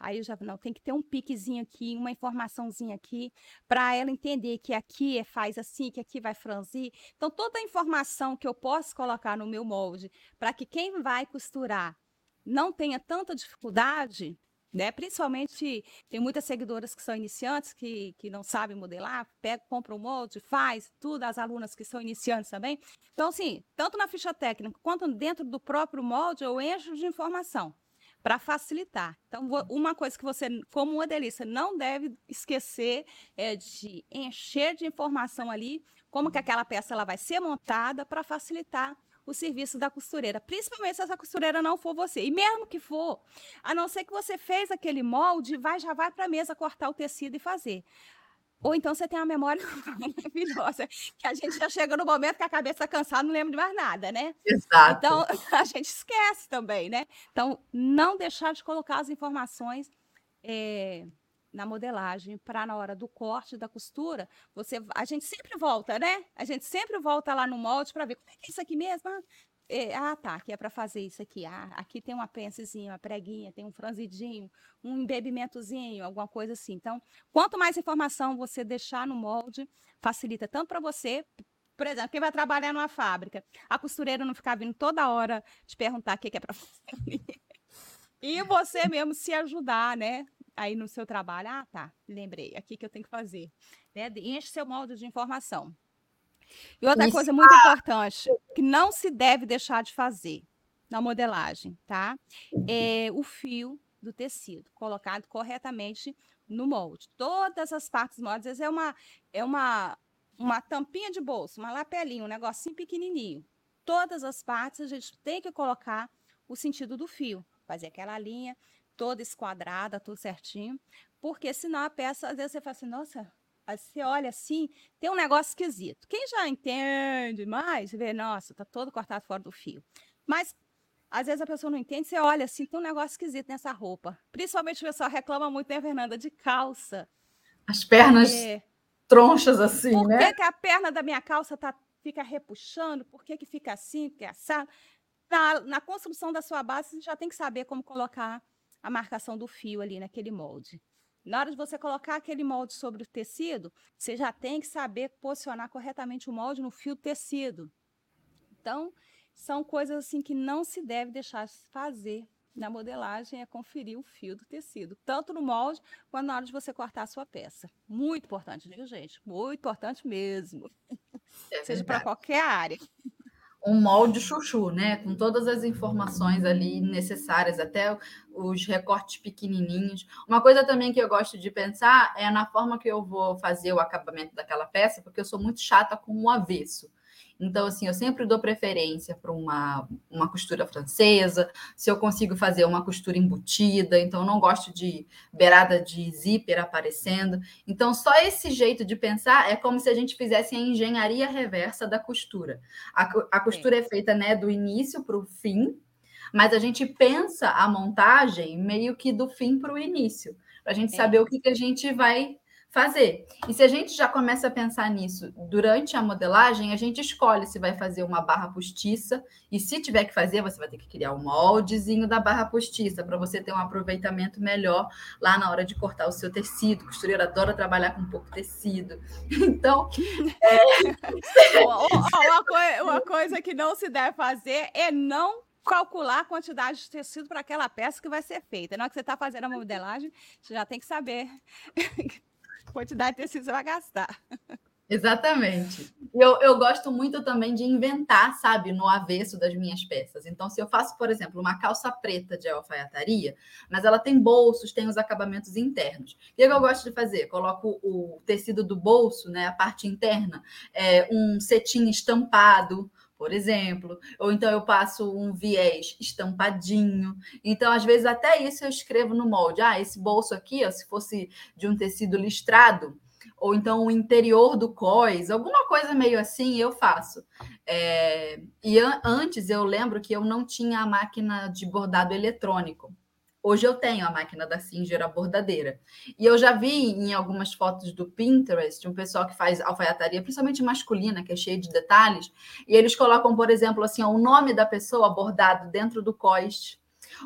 Aí eu já não tem que ter um piquezinho aqui, uma informaçãozinha aqui, para ela entender que aqui é, faz assim, que aqui vai franzir. Então, toda a informação que eu posso colocar no meu molde, para que quem vai costurar não tenha tanta dificuldade, né? Principalmente, tem muitas seguidoras que são iniciantes, que, que não sabem modelar, pega, compra o um molde, faz, tudo, as alunas que são iniciantes também. Então, assim, tanto na ficha técnica quanto dentro do próprio molde, eu encho de informação para facilitar. Então, uma coisa que você, como modelista, não deve esquecer é de encher de informação ali, como que aquela peça ela vai ser montada para facilitar o serviço da costureira, principalmente se essa costureira não for você. E mesmo que for, a não ser que você fez aquele molde, vai já vai para a mesa cortar o tecido e fazer. Ou então você tem uma memória maravilhosa, que a gente já chega no momento que a cabeça está cansada, não lembra de mais nada, né? Exato. Então, a gente esquece também, né? Então, não deixar de colocar as informações é, na modelagem para na hora do corte da costura, você a gente sempre volta, né? A gente sempre volta lá no molde para ver como é que é isso aqui mesmo. Ah, é, ah tá, aqui é para fazer isso aqui. Ah, aqui tem uma pencezinha, uma preguinha, tem um franzidinho, um embebimentozinho, alguma coisa assim. Então, quanto mais informação você deixar no molde, facilita tanto para você por exemplo, quem vai trabalhar numa fábrica, a costureira não ficar vindo toda hora te perguntar o que, que é para fazer. E você mesmo se ajudar, né? Aí no seu trabalho, ah, tá, lembrei, aqui que eu tenho que fazer. Né? Enche seu molde de informação. E outra Isso. coisa muito importante, que não se deve deixar de fazer na modelagem, tá? É o fio do tecido colocado corretamente no molde. Todas as partes moldes, às vezes é uma, é uma, uma tampinha de bolso, uma lapelinha, um negocinho pequenininho. Todas as partes a gente tem que colocar o sentido do fio, fazer aquela linha toda esquadrada, tudo certinho, porque senão a peça, às vezes você fala assim, nossa, aí você olha assim, tem um negócio esquisito. Quem já entende mais, vê, nossa, tá todo cortado fora do fio. Mas às vezes a pessoa não entende, você olha assim, tem um negócio esquisito nessa roupa. Principalmente o pessoal reclama muito, né, Fernanda, de calça. As pernas é. tronchas assim, Por né? Por que, que, a perna da minha calça tá, fica repuxando? Por que, que fica assim, fica assado? Na, na construção da sua base, você já tem que saber como colocar a marcação do fio ali naquele molde. Na hora de você colocar aquele molde sobre o tecido, você já tem que saber posicionar corretamente o molde no fio tecido. Então, são coisas assim que não se deve deixar de fazer na modelagem é conferir o fio do tecido, tanto no molde quanto na hora de você cortar a sua peça. Muito importante, viu, gente? Muito importante mesmo. É Seja para qualquer área um molde chuchu, né? Com todas as informações ali necessárias, até os recortes pequenininhos. Uma coisa também que eu gosto de pensar é na forma que eu vou fazer o acabamento daquela peça, porque eu sou muito chata com o avesso. Então, assim, eu sempre dou preferência para uma, uma costura francesa, se eu consigo fazer uma costura embutida, então eu não gosto de beirada de zíper aparecendo. Então, só esse jeito de pensar é como se a gente fizesse a engenharia reversa da costura. A, a costura é feita né, do início para o fim, mas a gente pensa a montagem meio que do fim para o início, para a gente saber o que, que a gente vai fazer. E se a gente já começa a pensar nisso durante a modelagem, a gente escolhe se vai fazer uma barra postiça, e se tiver que fazer, você vai ter que criar um moldezinho da barra postiça para você ter um aproveitamento melhor lá na hora de cortar o seu tecido. Costureira adora trabalhar com pouco tecido. Então, é... uma, coisa, uma coisa que não se deve fazer é não calcular a quantidade de tecido para aquela peça que vai ser feita. Na hora que você está fazendo a modelagem, você já tem que saber quantidade de tecido você vai gastar. Exatamente. Eu, eu gosto muito também de inventar, sabe, no avesso das minhas peças. Então, se eu faço, por exemplo, uma calça preta de alfaiataria, mas ela tem bolsos, tem os acabamentos internos. O que, eu gosto de fazer? Coloco o tecido do bolso, né, a parte interna, é, um cetim estampado, por exemplo, ou então eu passo um viés estampadinho. Então, às vezes, até isso eu escrevo no molde. Ah, esse bolso aqui, ó, se fosse de um tecido listrado, ou então o interior do cós, alguma coisa meio assim, eu faço. É... E an antes eu lembro que eu não tinha a máquina de bordado eletrônico. Hoje eu tenho a máquina da Singer, a bordadeira. E eu já vi em algumas fotos do Pinterest um pessoal que faz alfaiataria, principalmente masculina, que é cheio de detalhes, e eles colocam, por exemplo, assim, o nome da pessoa bordado dentro do coste.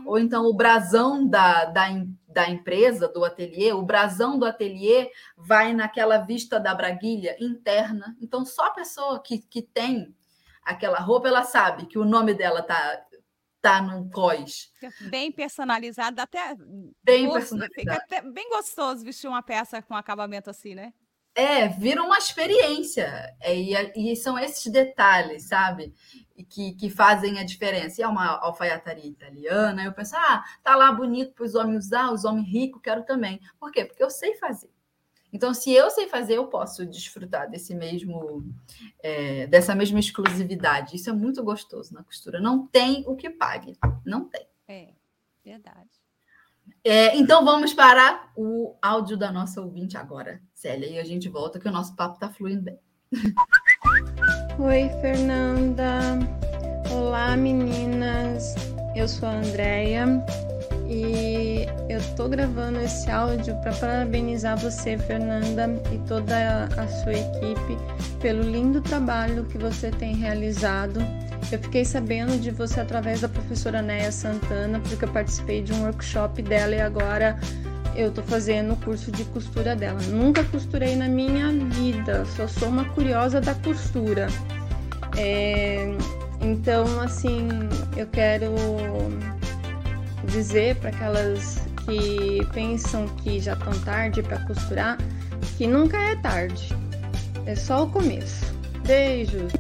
Ou então o brasão da, da, da empresa, do ateliê, o brasão do ateliê vai naquela vista da braguilha interna. Então, só a pessoa que, que tem aquela roupa, ela sabe que o nome dela está tá num cós. Bem personalizado, até bem gosto, personalizado. Fica até bem gostoso vestir uma peça com acabamento assim, né? É, vira uma experiência. É, e, e, são esses detalhes, sabe? Que, que fazem a diferença. E é uma alfaiataria italiana. Eu penso, ah, tá lá bonito para os homens usar, os homens ricos, quero também. Por quê? Porque eu sei fazer. Então, se eu sei fazer, eu posso desfrutar desse mesmo, é, dessa mesma exclusividade. Isso é muito gostoso na costura. Não tem o que pague. Não tem. É, verdade. É, então vamos para o áudio da nossa ouvinte agora, Célia, e a gente volta que o nosso papo está fluindo bem. Oi, Fernanda. Olá, meninas. Eu sou a Andrea e eu tô gravando esse áudio para parabenizar você, Fernanda, e toda a sua equipe pelo lindo trabalho que você tem realizado. Eu fiquei sabendo de você através da professora Neia Santana, porque eu participei de um workshop dela e agora eu tô fazendo o curso de costura dela. Nunca costurei na minha vida, só sou uma curiosa da costura. É, então, assim, eu quero dizer para aquelas que pensam que já estão tarde para costurar que nunca é tarde. É só o começo. Beijos.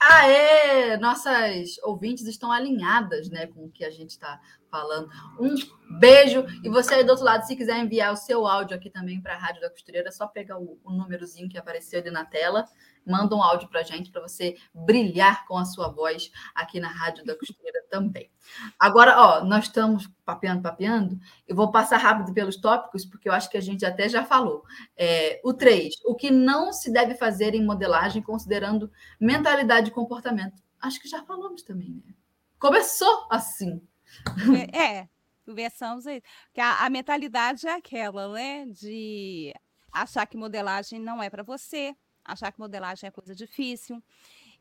Aê! Nossas ouvintes estão alinhadas né, com o que a gente está falando. Um beijo. E você aí do outro lado, se quiser enviar o seu áudio aqui também para a Rádio da Costureira, é só pegar o, o númerozinho que apareceu ali na tela manda um áudio para a gente para você brilhar com a sua voz aqui na Rádio da Costureira também. Agora, ó, nós estamos papeando, papeando. Eu vou passar rápido pelos tópicos, porque eu acho que a gente até já falou. É, o 3, o que não se deve fazer em modelagem considerando mentalidade e comportamento. Acho que já falamos também, né? Começou assim. É, conversamos aí. Que a, a mentalidade é aquela, né? De achar que modelagem não é para você, achar que modelagem é coisa difícil,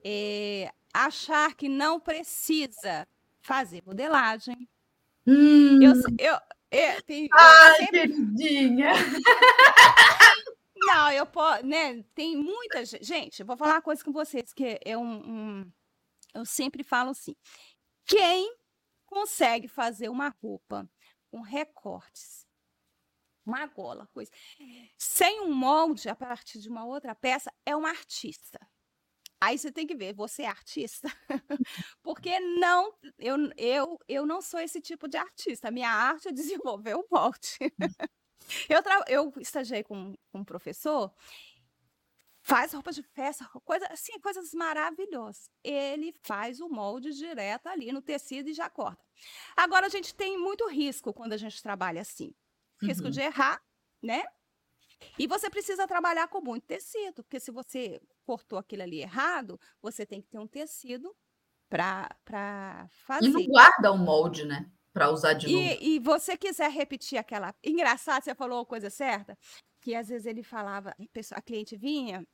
é, achar que não precisa fazer modelagem. Hum. Eu, eu, eu, tem, Ai, sempre... queridinha! Não, eu posso, né? Tem muita gente. Vou falar uma coisa com vocês que é um, um, eu sempre falo assim: quem consegue fazer uma roupa com recortes uma gola, coisa. Sem um molde a partir de uma outra peça, é um artista. Aí você tem que ver, você é artista? Porque não, eu, eu, eu não sou esse tipo de artista. Minha arte é desenvolver o molde. eu, tra... eu estagiei com, com um professor, faz roupa de festa, coisa, assim, coisas maravilhosas. Ele faz o molde direto ali no tecido e já corta. Agora, a gente tem muito risco quando a gente trabalha assim risco uhum. de errar, né? E você precisa trabalhar com muito tecido, porque se você cortou aquilo ali errado, você tem que ter um tecido para fazer. E não guarda o molde, né? Para usar de novo. E, e você quiser repetir aquela. Engraçado, você falou a coisa certa, que às vezes ele falava, a cliente vinha,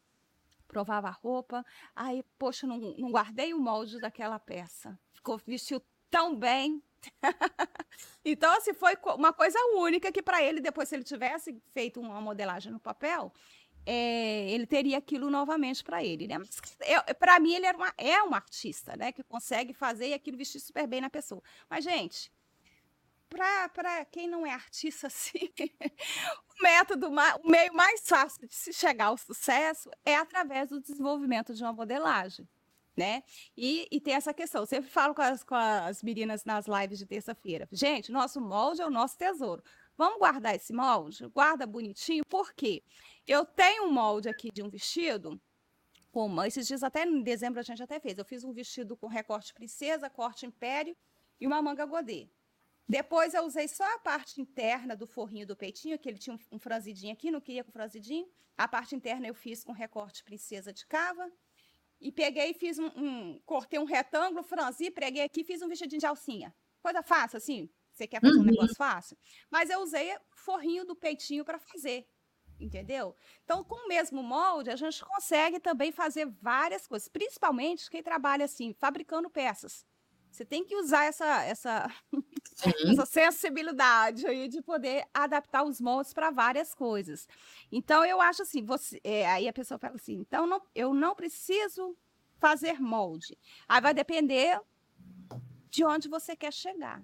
provava a roupa, aí, poxa, não, não guardei o molde daquela peça. Ficou, vestiu tão bem, então, assim, foi uma coisa única que para ele, depois, se ele tivesse feito uma modelagem no papel, é, ele teria aquilo novamente para ele, né? Para mim, ele era uma, é um artista, né? Que consegue fazer aquilo vestir super bem na pessoa. Mas, gente, para quem não é artista assim, o método, o meio mais fácil de se chegar ao sucesso é através do desenvolvimento de uma modelagem né? E, e tem essa questão. Eu sempre falo com as, com as meninas nas lives de terça-feira. Gente, nosso molde é o nosso tesouro. Vamos guardar esse molde? Guarda bonitinho, por quê? Eu tenho um molde aqui de um vestido, como esses dias até em dezembro a gente até fez. Eu fiz um vestido com recorte princesa, corte império e uma manga godê. Depois eu usei só a parte interna do forrinho do peitinho, que ele tinha um franzidinho aqui, não queria com franzidinho. A parte interna eu fiz com recorte princesa de cava e peguei e fiz um, um, cortei um retângulo, franzi, preguei aqui, fiz um vestidinho de alcinha. Coisa fácil, assim. Você quer fazer uhum. um negócio fácil? Mas eu usei o forrinho do peitinho para fazer. Entendeu? Então, com o mesmo molde, a gente consegue também fazer várias coisas, principalmente quem trabalha assim, fabricando peças. Você tem que usar essa, essa, essa sensibilidade aí de poder adaptar os moldes para várias coisas. Então, eu acho assim, você, é, aí a pessoa fala assim, então não, eu não preciso fazer molde. Aí vai depender de onde você quer chegar.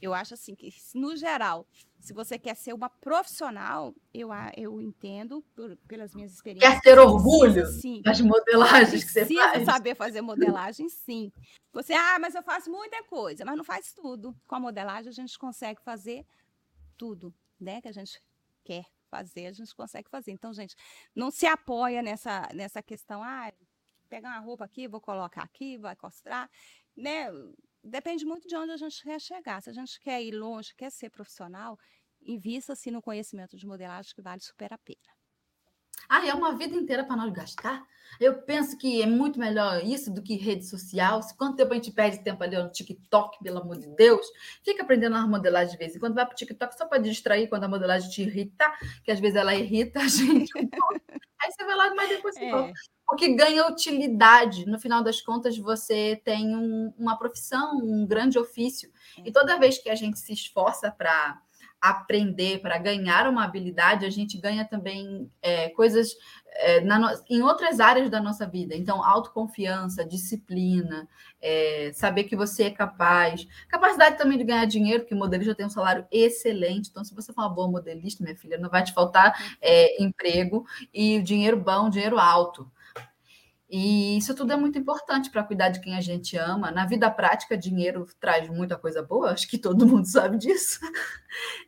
Eu acho assim que, no geral, se você quer ser uma profissional, eu, eu entendo por, pelas minhas experiências. Quer ter orgulho sim, das modelagens que você faz? saber fazer modelagem, sim. Você, ah, mas eu faço muita coisa, mas não faz tudo. Com a modelagem a gente consegue fazer tudo, né? Que a gente quer fazer, a gente consegue fazer. Então, gente, não se apoia nessa, nessa questão, ah, pegar uma roupa aqui, vou colocar aqui, vai costrar, né? Depende muito de onde a gente quer chegar. Se a gente quer ir longe, quer ser profissional, invista-se no conhecimento de modelagem que vale super a pena. Ah, é uma vida inteira para nós gastar? Eu penso que é muito melhor isso do que rede social. Quanto tempo a gente perde tempo ali no TikTok, pelo amor de Deus? Fica aprendendo a modelagem de vez em quando. Vai para o TikTok só para distrair quando a modelagem te irrita, que às vezes ela irrita a gente. Aí você vai lá, mas depois você é. volta. Que ganha utilidade. No final das contas, você tem um, uma profissão, um grande ofício. E toda vez que a gente se esforça para aprender, para ganhar uma habilidade, a gente ganha também é, coisas é, na, em outras áreas da nossa vida. Então, autoconfiança, disciplina, é, saber que você é capaz. Capacidade também de ganhar dinheiro, porque modelista tem um salário excelente. Então, se você for uma boa modelista, minha filha, não vai te faltar é, emprego e dinheiro bom, dinheiro alto. E isso tudo é muito importante para cuidar de quem a gente ama. Na vida prática, dinheiro traz muita coisa boa, acho que todo mundo sabe disso.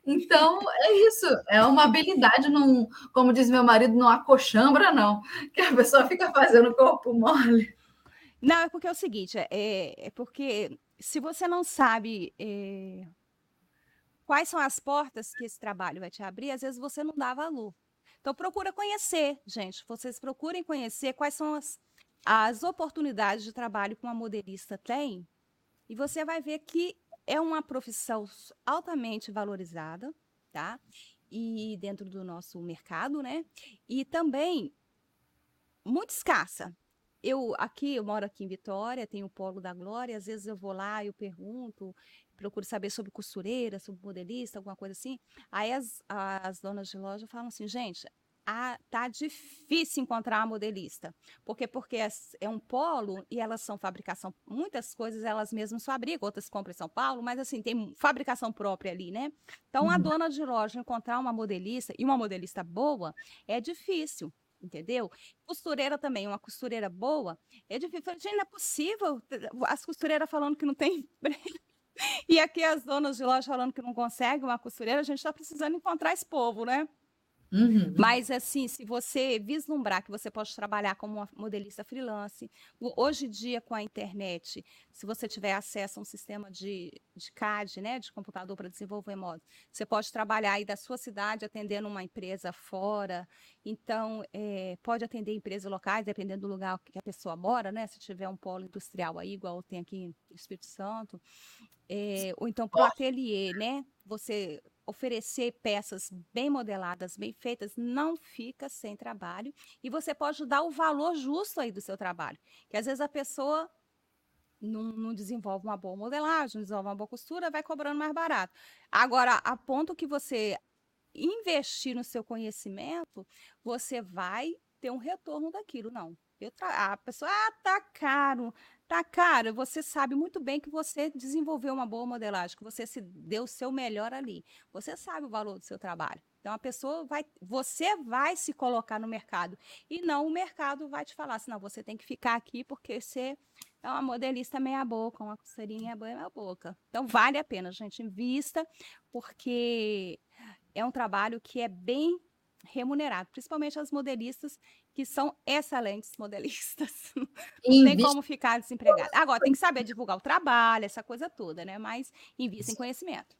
Então, é isso. É uma habilidade, num, como diz meu marido, não acochambra, não. Que a pessoa fica fazendo corpo mole. Não, é porque é o seguinte: é, é porque se você não sabe é, quais são as portas que esse trabalho vai te abrir, às vezes você não dá valor. Então, procura conhecer, gente. Vocês procurem conhecer quais são as as oportunidades de trabalho que uma modelista tem, e você vai ver que é uma profissão altamente valorizada, tá? E dentro do nosso mercado, né? E também muito escassa. Eu aqui, eu moro aqui em Vitória, tenho o Polo da Glória, às vezes eu vou lá, eu pergunto, procuro saber sobre costureira, sobre modelista, alguma coisa assim. Aí as, as donas de loja falam assim, gente, a, tá difícil encontrar uma modelista. Porque porque é, é, um polo e elas são fabricação, muitas coisas elas mesmas fabricam, outras compram em São Paulo, mas assim, tem fabricação própria ali, né? Então uhum. a dona de loja encontrar uma modelista e uma modelista boa é difícil. Entendeu? Costureira também, uma costureira boa, é difícil. Gente, não é possível. As costureiras falando que não tem E aqui as donas de loja falando que não conseguem uma costureira, a gente está precisando encontrar esse povo, né? Uhum. Mas, assim, se você vislumbrar que você pode trabalhar como uma modelista freelance, hoje em dia, com a internet, se você tiver acesso a um sistema de, de CAD, né, de computador para desenvolver moda, você pode trabalhar aí da sua cidade atendendo uma empresa fora. Então, é, pode atender empresas locais, dependendo do lugar que a pessoa mora, né? Se tiver um polo industrial aí, igual tem aqui no Espírito Santo. É, ou então, para o ateliê, né? Você oferecer peças bem modeladas, bem feitas, não fica sem trabalho e você pode dar o valor justo aí do seu trabalho. Que às vezes a pessoa não, não, desenvolve uma boa modelagem, não desenvolve uma boa costura, vai cobrando mais barato. Agora, a ponto que você investir no seu conhecimento, você vai ter um retorno daquilo, não. Tra... A pessoa, ah, tá caro. Tá caro. Você sabe muito bem que você desenvolveu uma boa modelagem, que você se deu o seu melhor ali. Você sabe o valor do seu trabalho. Então a pessoa vai, você vai se colocar no mercado e não o mercado vai te falar assim, não, você tem que ficar aqui porque você é uma modelista meia boca, uma costeirinha meia boca. Então vale a pena, gente, invista porque é um trabalho que é bem remunerado, principalmente as modelistas que são excelentes modelistas. Não tem como ficar desempregado. Agora, tem que saber divulgar o trabalho, essa coisa toda, né? Mas invista em conhecimento.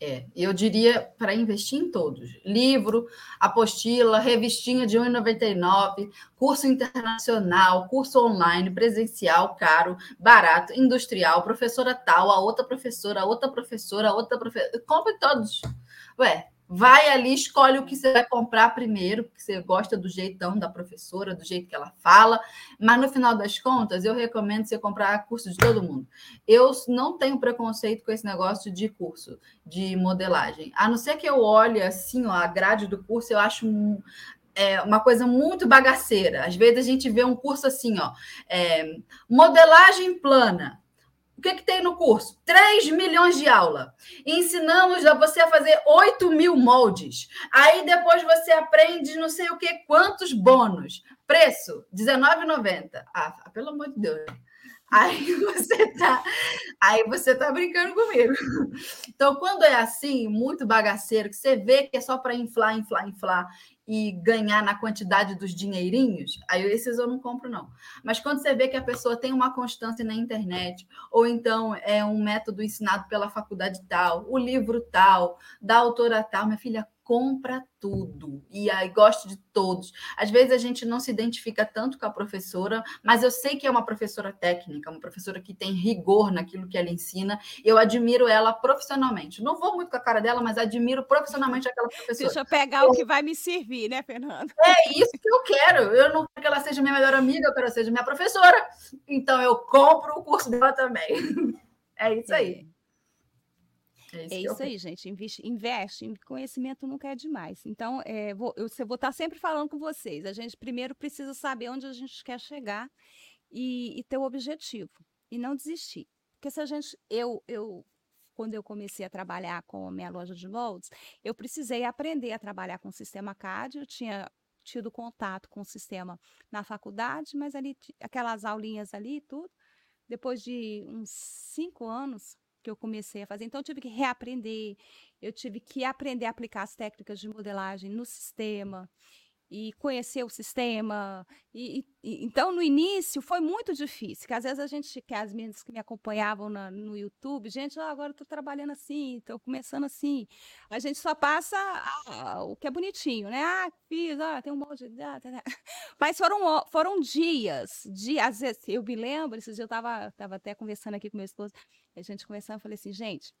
É, eu diria para investir em todos: livro, apostila, revistinha de R$ 1,99, curso internacional, curso online, presencial, caro, barato, industrial, professora tal, a outra professora, a outra professora, a outra professora. Compre todos. Ué, vai ali, escolhe o que você vai comprar primeiro, porque você gosta do jeitão da professora, do jeito que ela fala, mas no final das contas, eu recomendo você comprar curso de todo mundo. Eu não tenho preconceito com esse negócio de curso de modelagem, a não ser que eu olhe assim, ó, a grade do curso, eu acho um, é uma coisa muito bagaceira. Às vezes a gente vê um curso assim, ó, é, modelagem plana. O que, que tem no curso? 3 milhões de aula. Ensinamos a você a fazer 8 mil moldes. Aí depois você aprende não sei o que, quantos bônus. Preço: R$19,90. Ah, pelo amor de Deus. Aí você tá, aí você tá brincando comigo. Então, quando é assim, muito bagaceiro, que você vê que é só para inflar, inflar, inflar e ganhar na quantidade dos dinheirinhos, aí esses eu não compro, não. Mas quando você vê que a pessoa tem uma constância na internet, ou então é um método ensinado pela faculdade tal, o livro tal, da autora tal, minha filha, compra tudo e aí gosta de todos. Às vezes a gente não se identifica tanto com a professora, mas eu sei que é uma professora técnica, uma professora que tem rigor naquilo que ela ensina. Eu admiro ela profissionalmente. Não vou muito com a cara dela, mas admiro profissionalmente aquela professora. Deixa eu pegar eu... o que vai me servir, né, Fernanda? É isso que eu quero. Eu não quero que ela seja minha melhor amiga, eu quero que ela seja minha professora. Então eu compro o curso dela também. É isso aí. É. É isso, é isso aí, gente. Investe, investe, conhecimento nunca é demais. Então, é, vou, eu, eu vou estar sempre falando com vocês. A gente primeiro precisa saber onde a gente quer chegar e, e ter o objetivo e não desistir. Porque se a gente, eu, eu, quando eu comecei a trabalhar com a minha loja de moldes, eu precisei aprender a trabalhar com o sistema CAD. Eu tinha tido contato com o sistema na faculdade, mas ali aquelas aulinhas ali e tudo. Depois de uns cinco anos, que eu comecei a fazer. Então, eu tive que reaprender, eu tive que aprender a aplicar as técnicas de modelagem no sistema e conhecer o sistema. E, e, então, no início, foi muito difícil, que às vezes a gente, que as meninas que me acompanhavam na, no YouTube, gente, oh, agora estou trabalhando assim, estou começando assim. A gente só passa ah, o que é bonitinho, né? Ah, fiz, ah, tem um monte de... Ah, tá, tá. Mas foram, foram dias, dias, às vezes, eu me lembro, esses dias eu estava tava até conversando aqui com meu esposo, a gente conversando, eu falei assim, gente,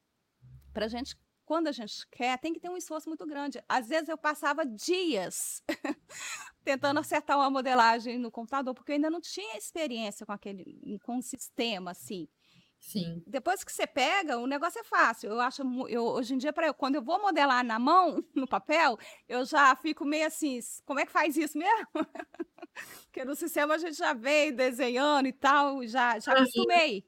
para a gente quando a gente quer, tem que ter um esforço muito grande. Às vezes eu passava dias tentando acertar uma modelagem no computador, porque eu ainda não tinha experiência com aquele com um sistema assim. Sim. Depois que você pega, o negócio é fácil. Eu acho, eu, hoje em dia, para quando eu vou modelar na mão, no papel, eu já fico meio assim, como é que faz isso mesmo? Porque no sistema a gente já veio desenhando e tal, já, já acostumei.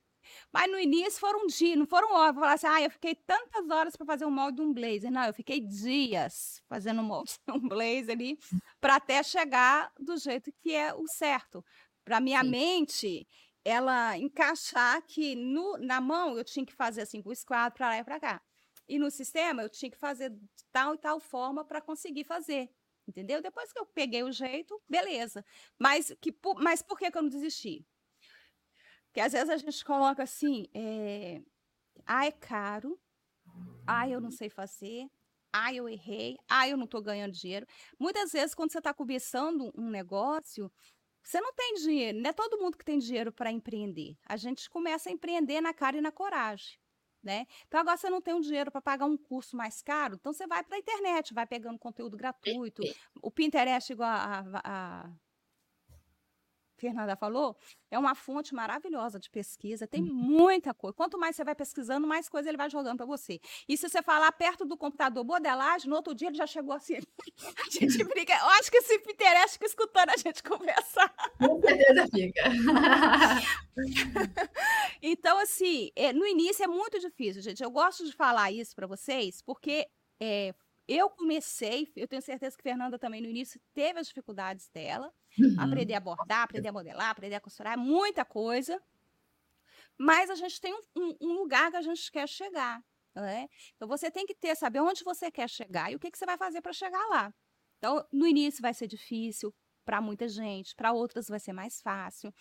Mas no início foram dias, não foram horas. Falar assim, ah, eu fiquei tantas horas para fazer o molde de um blazer. Não, eu fiquei dias fazendo o molde de um blazer ali, para até chegar do jeito que é o certo. Para minha Sim. mente, ela encaixar que no, na mão eu tinha que fazer assim, com o esquadro para lá e para cá. E no sistema eu tinha que fazer de tal e tal forma para conseguir fazer. Entendeu? Depois que eu peguei o jeito, beleza. Mas, que, mas por que, que eu não desisti? Porque às vezes a gente coloca assim, é, ah, é caro, ah, eu não sei fazer, ah, eu errei, ah, eu não estou ganhando dinheiro. Muitas vezes, quando você está começando um negócio, você não tem dinheiro, não é todo mundo que tem dinheiro para empreender. A gente começa a empreender na cara e na coragem. Né? Então agora você não tem um dinheiro para pagar um curso mais caro, então você vai para a internet, vai pegando conteúdo gratuito. O Pinterest, igual a, a Fernanda falou, é uma fonte maravilhosa de pesquisa, tem uhum. muita coisa. Quanto mais você vai pesquisando, mais coisa ele vai jogando para você. E se você falar perto do computador modelagem, no outro dia ele já chegou assim. A gente brinca. Eu acho que esse Pinterest fica escutando a gente conversar. Com certeza fica. então, assim, é, no início é muito difícil, gente. Eu gosto de falar isso para vocês, porque é, eu comecei, eu tenho certeza que Fernanda também no início teve as dificuldades dela, uhum. aprender a bordar, aprender a modelar, aprender a costurar, muita coisa. Mas a gente tem um, um lugar que a gente quer chegar. Né? Então você tem que ter, saber onde você quer chegar e o que, que você vai fazer para chegar lá. Então, no início vai ser difícil para muita gente, para outras vai ser mais fácil.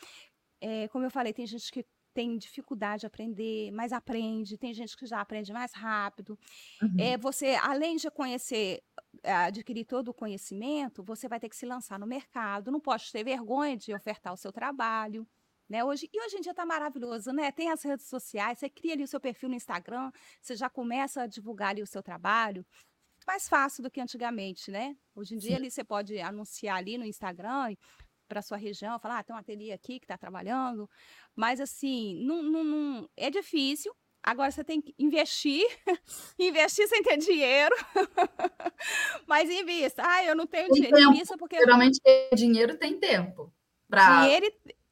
É, como eu falei, tem gente que tem dificuldade de aprender, mas aprende, tem gente que já aprende mais rápido. Uhum. É, você, além de conhecer, adquirir todo o conhecimento, você vai ter que se lançar no mercado, não pode ter vergonha de ofertar o seu trabalho. Né? Hoje, e hoje em dia está maravilhoso, né? Tem as redes sociais, você cria ali o seu perfil no Instagram, você já começa a divulgar ali o seu trabalho. Mais fácil do que antigamente, né? Hoje em dia ali, você pode anunciar ali no Instagram para sua região, falar, ah, tem um ateliê aqui que está trabalhando. Mas assim, não, não, não, é difícil. Agora você tem que investir, investir sem ter dinheiro, mas invista. Ah, eu não tenho tem dinheiro. Invista porque geralmente dinheiro tem tempo. Pra... Dinheiro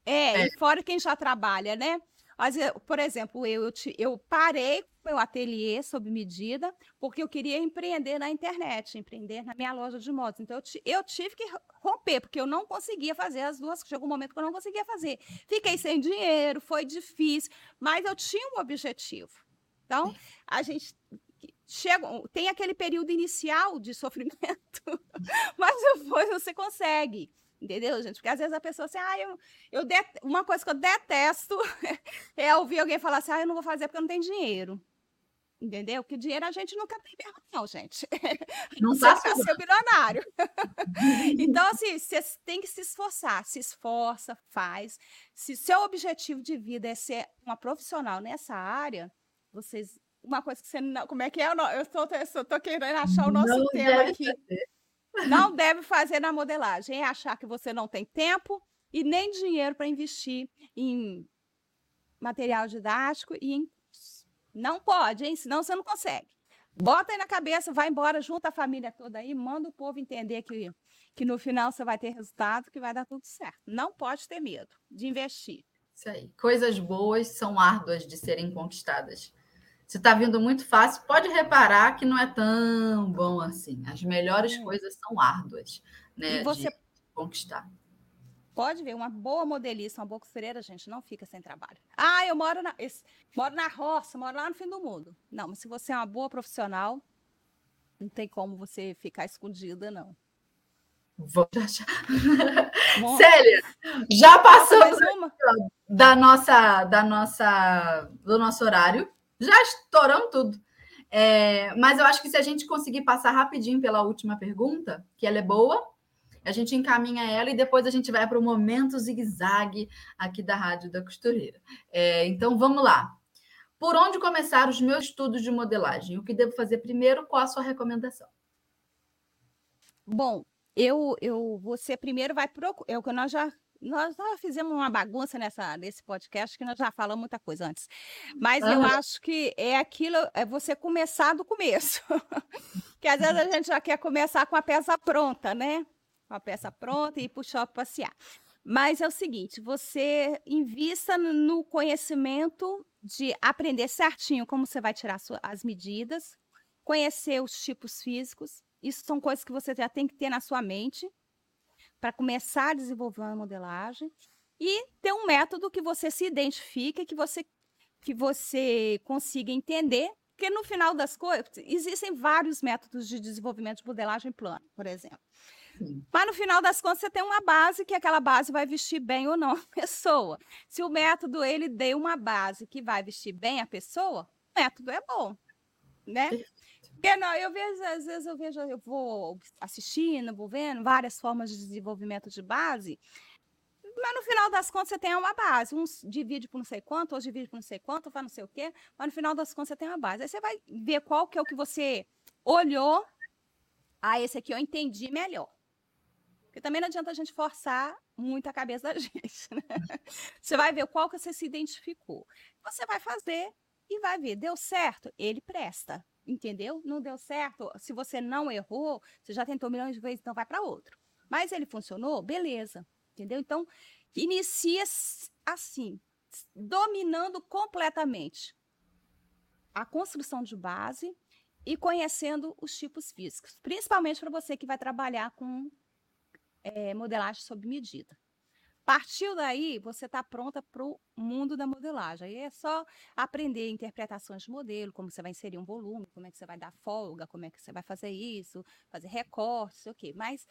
é, é, fora quem já trabalha, né? Mas, por exemplo, eu, eu, eu parei meu ateliê sob medida, porque eu queria empreender na internet, empreender na minha loja de motos. Então, eu, eu tive que romper, porque eu não conseguia fazer as duas. Chegou um momento que eu não conseguia fazer. Fiquei sem dinheiro, foi difícil, mas eu tinha um objetivo. Então, a gente chega, tem aquele período inicial de sofrimento, mas depois você consegue. Entendeu, gente? Porque às vezes a pessoa assim, ah, eu, eu det... uma coisa que eu detesto é ouvir alguém falar assim, ah, eu não vou fazer porque eu não tenho dinheiro. Entendeu? Porque dinheiro a gente nunca tem mesmo, não, gente. Não tá quer ser milionário. então, assim, você tem que se esforçar. Se esforça, faz. Se seu objetivo de vida é ser uma profissional nessa área, vocês. Uma coisa que você não. Como é que é? Eu estou querendo achar o nosso Não tema aqui. Não deve fazer na modelagem. É achar que você não tem tempo e nem dinheiro para investir em material didático e em. Não pode, hein? Senão você não consegue. Bota aí na cabeça, vai embora, junta a família toda aí, manda o povo entender que, que no final você vai ter resultado, que vai dar tudo certo. Não pode ter medo de investir. Isso aí. Coisas boas são árduas de serem conquistadas. Se está vindo muito fácil, pode reparar que não é tão bom assim. As melhores Hum. coisas são árduas, né? E você De conquistar. pode ver, uma boa modelista, uma boa costureira, gente, não fica sem trabalho. Ah, eu moro na, esse- moro na roça, moro lá no fim do mundo. Não, mas se você é uma boa profissional, não tem como você ficar escondida, não. Vou achar. Célia, já passamos da nossa, da nossa, do nosso horário. Já estouramos tudo. É, mas eu acho que se a gente conseguir passar rapidinho pela última pergunta, que ela é boa, a gente encaminha ela e depois a gente vai para o momento zigue-zague aqui da Rádio da Costureira. É, então vamos lá. Por onde começar os meus estudos de modelagem? O que devo fazer primeiro? Qual a sua recomendação? Bom, eu, eu, você primeiro vai procurar. É o que nós já, nós já fizemos uma bagunça nessa, nesse podcast que nós já falamos muita coisa antes. Mas eu acho que é aquilo, é você começar do começo. que às vezes a gente já quer começar com a peça pronta, né? Com a peça pronta e ir para o shopping passear. Mas é o seguinte, você invista no- conhecimento de aprender certinho como você vai tirar as medidas, conhecer os tipos físicos. Isso são coisas que você já tem que ter na sua mente para começar a desenvolver uma modelagem e ter um método que você se identifique, que você que você consiga entender, porque no final das coisas existem vários métodos de desenvolvimento de modelagem plana, por exemplo. Sim. Mas no final das contas você tem uma base que aquela base vai vestir bem ou não a pessoa. Se o método ele deu uma base que vai vestir bem a pessoa, o método é bom, né? Porque não, eu vejo, às vezes eu vejo, eu vou assistindo, vou vendo várias formas de desenvolvimento de base, mas no final das contas você tem uma base. Uns divide por não sei quanto, outros divide por não sei quanto, faz não sei o quê, mas no final das contas você tem uma base. Aí você vai ver qual que é o que você olhou. Ah, esse aqui eu entendi melhor. Porque também não adianta a gente forçar muito a cabeça da gente, né? Você vai ver qual que você se identificou. Você vai fazer e vai ver, deu certo, ele presta, entendeu? Não deu certo, se você não errou, você já tentou milhões de vezes, então vai para outro. Mas ele funcionou, beleza, entendeu? Então, inicia assim, dominando completamente a construção de base e conhecendo os tipos físicos, principalmente para você que vai trabalhar com eh, modelagem sob medida. Partiu daí, você está pronta para o mundo da modelagem. Aí é só aprender interpretações de modelo, como você vai inserir um volume, como é que você vai dar folga, como é que você vai fazer isso, fazer recorte, sei o quê. Mas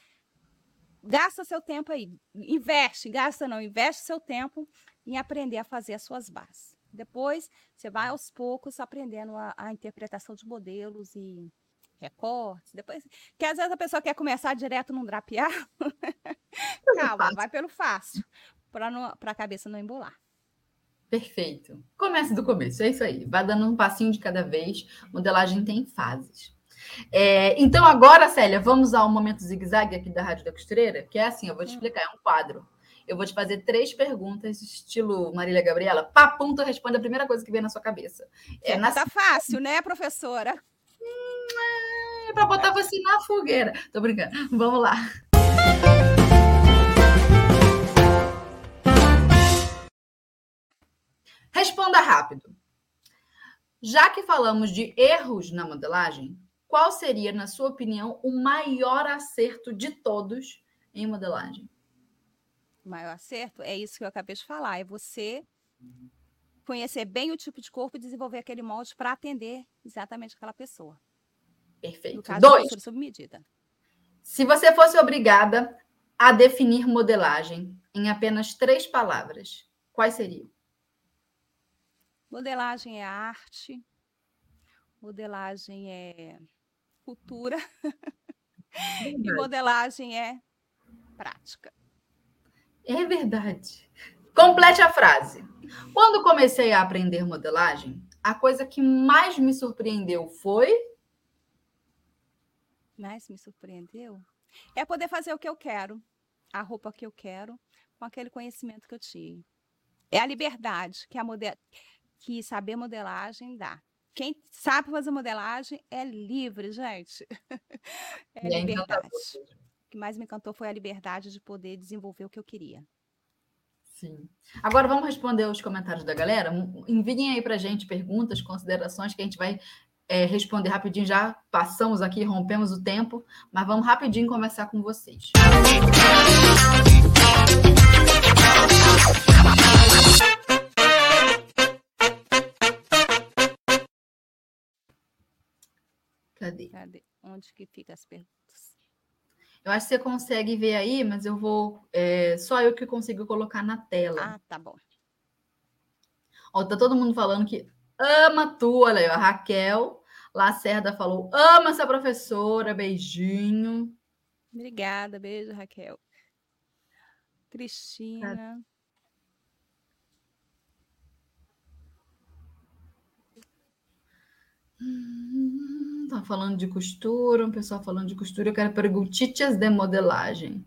gasta seu tempo aí, investe, gasta não, investe seu tempo em aprender a fazer as suas bases. Depois, você vai aos poucos aprendendo a, a interpretação de modelos e recortes. Depois, que às vezes a pessoa quer começar direto num drapear. Calma, fácil. vai pelo fácil, para a cabeça não embolar. Perfeito. Comece do começo, é isso aí. Vai dando um passinho de cada vez. Modelagem tem fases. É, então, agora, Célia, vamos ao momento zigue-zague aqui da Rádio da Costureira, que é assim: eu vou te Hum. explicar, é um quadro. Eu vou te fazer três perguntas, estilo Marília Gabriela. Papum, tu responde a primeira coisa que vem na sua cabeça. É, na, Tá fácil, né, professora? é para botar você na fogueira. Tô brincando. Vamos lá. Responda rápido. Já que falamos de erros na modelagem, qual seria, na sua opinião, o maior acerto de todos em modelagem? O maior acerto é isso que eu acabei de falar, é você conhecer bem o tipo de corpo e desenvolver aquele molde para atender exatamente aquela pessoa. Perfeito. caso, Dois. sob medida. Se você fosse obrigada a definir modelagem em apenas três palavras, quais seriam? Modelagem é arte, modelagem é cultura e modelagem é prática. É verdade. Complete a frase. Quando comecei a aprender modelagem, a coisa que mais me surpreendeu foi. Mais me surpreendeu? É poder fazer o que eu quero, a roupa que eu quero, com aquele conhecimento que eu tive. É a liberdade que, a model... que saber modelagem dá. Quem sabe fazer modelagem é livre, gente. É a liberdade. O que mais me encantou foi a liberdade de poder desenvolver o que eu queria. Sim. Agora vamos responder os comentários da galera. Enviem aí para gente perguntas, considerações que a gente vai é, responder rapidinho. Já passamos aqui, rompemos o tempo, mas vamos rapidinho conversar com vocês. Cadê? Cadê? Onde que fica as perguntas? Eu acho que você consegue ver aí, mas eu vou. É, só eu que consigo colocar na tela. Ah, tá bom. Ó, tá todo mundo falando que ama tu. Olha aí, a Raquel Lacerda falou: ama essa professora, beijinho. Obrigada, beijo, Raquel. Cristina. Hum, tá falando de costura, um pessoal falando de costura. Eu quero perguntitas de modelagem.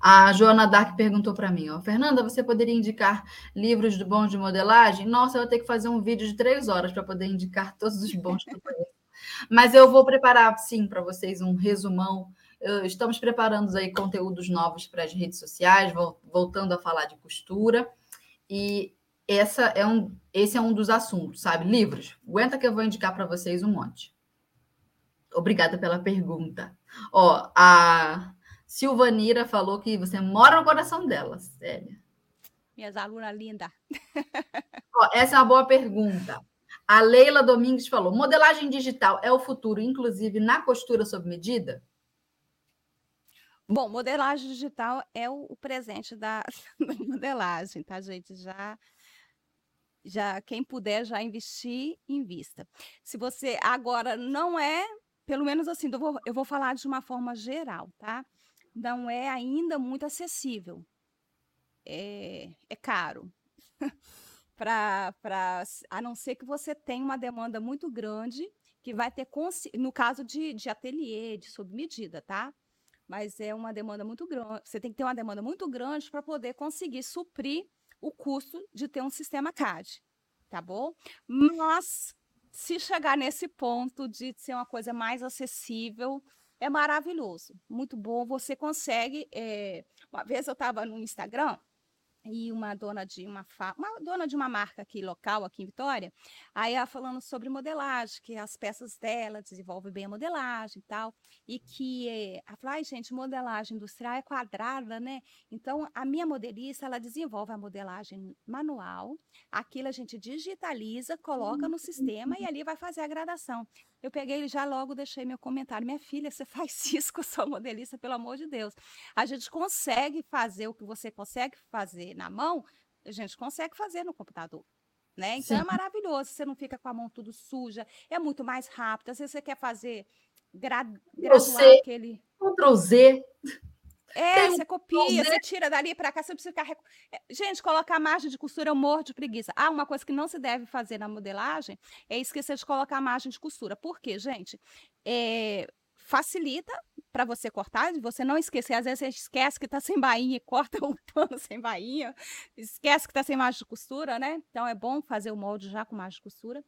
A Joana Dark perguntou para mim, ó, Fernanda, você poderia indicar livros de bons de modelagem? Nossa, eu vou ter que fazer um vídeo de três horas para poder indicar todos os bons que eu. Mas eu vou preparar, sim, para vocês um resumão. Estamos preparando aí conteúdos novos para as redes sociais, voltando a falar de costura. E essa é um, esse é um dos assuntos, sabe? Livros. Aguenta que eu vou indicar para vocês um monte. Obrigada pela pergunta. Ó, a Silvanira falou que você mora no coração dela, sério. Minhas alunas lindas. essa é uma boa pergunta. A Leila Domingues falou: modelagem digital é o futuro, inclusive na costura sob medida? Bom, modelagem digital é o, presente da, da modelagem, tá, gente? Já já quem puder já investir, invista. Se você agora não é, pelo menos assim, eu vou, eu vou falar de uma forma geral, tá? Não é ainda muito acessível. É, é caro. pra, pra, a não ser que você tenha uma demanda muito grande, que vai ter, no caso de, de ateliê, de sob medida, tá? Mas é uma demanda muito grande. Você tem que ter uma demanda muito grande para poder conseguir suprir o custo de ter um sistema CAD, tá bom? Mas se chegar nesse ponto de ser uma coisa mais acessível, é maravilhoso, muito bom. Você consegue. É... Uma vez eu estava no Instagram e uma dona de uma, fa... uma dona de uma marca aqui local aqui em Vitória, aí ela falando sobre modelagem, que as peças dela desenvolvem bem a modelagem e tal, e que eh, ela falou, ai gente, modelagem industrial é quadrada, né? Então a minha modelista ela desenvolve a modelagem manual, aquilo a gente digitaliza, coloca no sistema e ali vai fazer a gradação. Eu peguei e já logo deixei meu comentário. Minha filha, você faz isso com a sua modelista, pelo amor de Deus. A gente consegue fazer o que você consegue fazer na mão, a gente consegue fazer no computador. Né? Então é Sim. é maravilhoso, você não fica com a mão tudo suja, é muito mais rápido. Às vezes você quer fazer gra graduar você, aquele. Ctrl Z. É, você copia, você tira dali para cá, você precisa ficar. É, gente, colocar margem de costura eu morro de preguiça. Ah, uma coisa que não se deve fazer na modelagem é esquecer de colocar margem de costura. Por quê, gente? É, facilita para você cortar, de você não esquecer. Às vezes você esquece que está sem bainha e corta o pano sem bainha, esquece que está sem margem de costura, né? Então é bom fazer o molde já com margem de costura.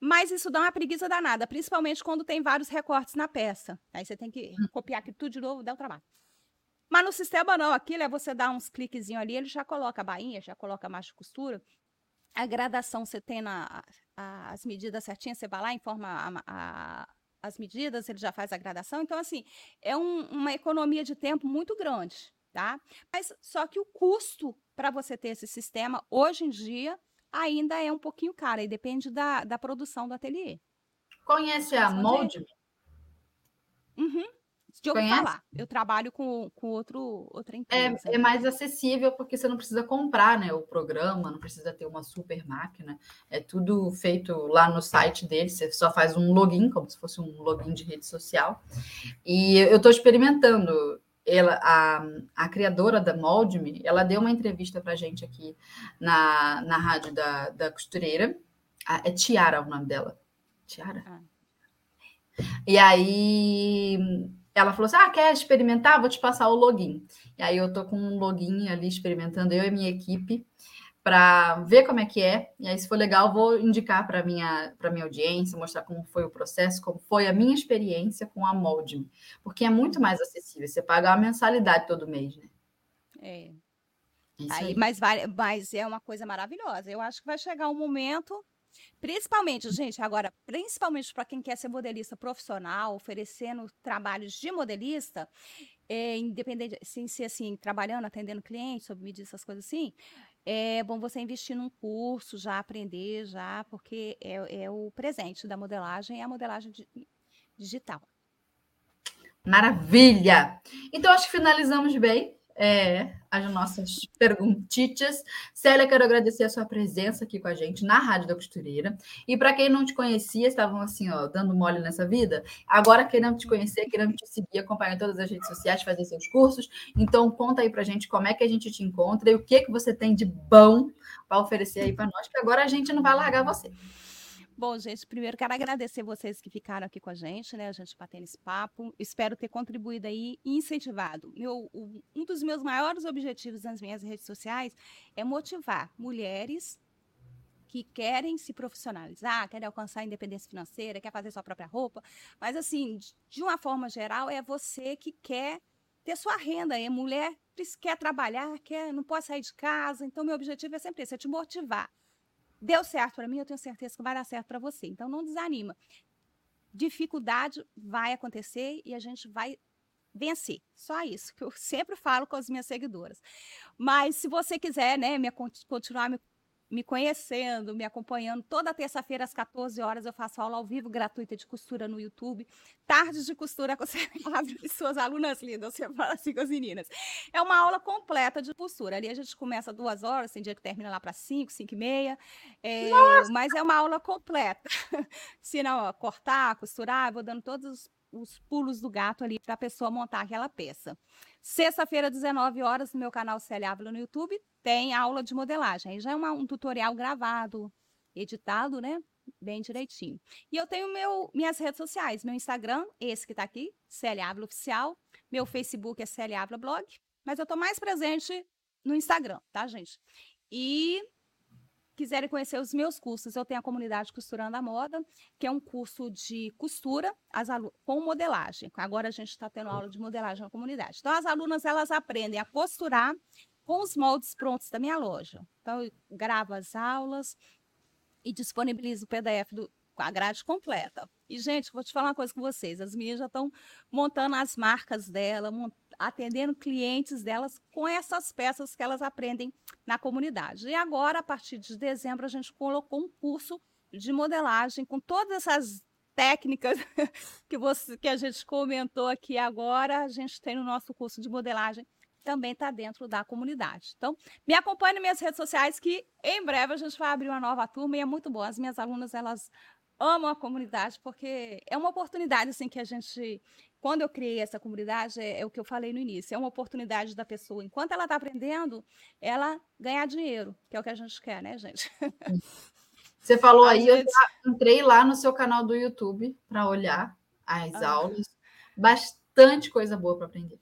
Mas isso dá uma preguiça danada, principalmente quando tem vários recortes na peça. Aí você tem que hum. copiar aqui tudo de novo, dá o trabalho. Mas no sistema não, aquilo é você dar uns cliquezinhos ali, ele já coloca a bainha, já coloca a marcha de costura. A gradação você tem na, a, as medidas certinhas, você vai lá, informa a, a, as medidas, ele já faz a gradação. Então, assim, é um, uma economia de tempo muito grande, tá? Mas só que o custo para você ter esse sistema, hoje em dia, ainda é um pouquinho caro, e depende da, da produção do ateliê. Conhece a Molde? Uhum. De eu falar. Eu trabalho com, com outro, outra É, empresa. é mais acessível porque você não precisa comprar, né, o programa, não precisa ter uma super máquina. É tudo feito lá no site dele. Você só faz um login, como se fosse um login de rede social. E eu estou experimentando. Ela, a, a criadora da Moldme, ela deu uma entrevista para gente aqui na, na rádio da, da costureira. Ah, é Tiara o nome dela. Tiara? Ah. E aí ela falou assim: Ah, quer experimentar? Vou te passar o login. E aí eu tô com um login ali experimentando, eu e minha equipe, para ver como é que é. E aí, se for legal, vou indicar para minha para minha audiência, mostrar como foi o processo, como foi a minha experiência com a Moldme. Porque é muito mais acessível. Você paga uma mensalidade todo mês, né? É. Isso Aí, aí. mas, vai, mas é uma coisa maravilhosa. Eu acho que vai chegar um momento, principalmente, gente, agora, principalmente para quem quer ser modelista profissional, oferecendo trabalhos de modelista, é, independente, sem ser assim, trabalhando, atendendo clientes, sob medida, essas coisas assim, é bom você investir num curso, já aprender, já, porque é, é o presente da modelagem, é a modelagem di- digital. Maravilha! Então, acho que finalizamos bem é, as nossas perguntitas. Célia, quero agradecer a sua presença aqui com a gente na Rádio da Costureira. E para quem não te conhecia, estavam assim, ó, dando mole nessa vida, agora querendo te conhecer, querendo te seguir, acompanhar todas as redes sociais, fazer seus cursos. Então, conta aí pra gente como é que a gente te encontra e o que, que você tem de bom para oferecer aí para nós, que agora a gente não vai largar você. Bom, gente, primeiro quero agradecer vocês que ficaram aqui com a gente, né? A gente batendo esse papo. Espero ter contribuído aí e incentivado. Meu, um dos meus maiores objetivos nas minhas redes sociais é motivar mulheres que querem se profissionalizar, querem alcançar a independência financeira, quer fazer sua própria roupa. Mas, assim, de- de uma forma geral, é você que quer ter sua renda. É mulher que quer trabalhar, quer, não pode sair de casa. Então, meu objetivo é sempre esse, é te motivar deu certo para mim, eu tenho certeza que vai dar certo para você. Então não desanima. Dificuldade vai acontecer e a gente vai vencer. Só isso que eu sempre falo com as minhas seguidoras. Mas se você quiser, né, me, continuar me, me conhecendo, me acompanhando, toda terça-feira às 14 horas eu faço aula ao vivo gratuita de costura no YouTube. Tardes de costura com e suas alunas lindas, você fala assim com as meninas. É uma aula completa de costura. Ali a gente começa duas horas, tem dia que termina lá para cinco, cinco e meia. É, mas é uma aula completa. Ensina a cortar, costurar, eu vou dando todos os, os pulos do gato ali para a pessoa montar aquela peça. Sexta-feira, 19 horas, no meu canal Célia Ávila no YouTube, tem aula de modelagem. Aí já é uma- um tutorial gravado, editado, né? Bem direitinho. E eu tenho meu, minhas redes sociais, meu Instagram, esse que está aqui, Célia Ávila Oficial. Meu Facebook é Célia Ávila Blog. Mas eu estou mais presente no Instagram, tá, gente? E quiserem conhecer os meus cursos, eu tenho a comunidade Costurando a Moda, que é um curso de costura com modelagem. Agora a gente está tendo aula de modelagem na comunidade. Então, as alunas elas aprendem a costurar com os moldes prontos da minha loja. Então, eu gravo as aulas e disponibilizo o PDF do, com a grade completa. E, gente, vou te falar uma coisa com vocês. As meninas já estão montando as marcas dela, atendendo clientes delas com essas peças que elas aprendem na comunidade. E agora, a partir de dezembro, a gente colocou um curso de modelagem com todas essas técnicas que, você, que a gente comentou aqui agora, a gente tem no nosso curso de modelagem, também está dentro da comunidade. Então, me acompanhe nas minhas redes sociais, que em breve a gente vai abrir uma nova turma e é muito bom. As minhas alunas, elas amam a comunidade, porque é uma oportunidade, assim, que a gente... Quando eu criei essa comunidade, é, é o que eu falei no início, é uma oportunidade da pessoa, enquanto ela está aprendendo, ela ganhar dinheiro, que é o que a gente quer, né, gente? Você falou aí, eu gente- já entrei lá no seu canal do YouTube para olhar as Ah. aulas. Bastante coisa boa para aprender.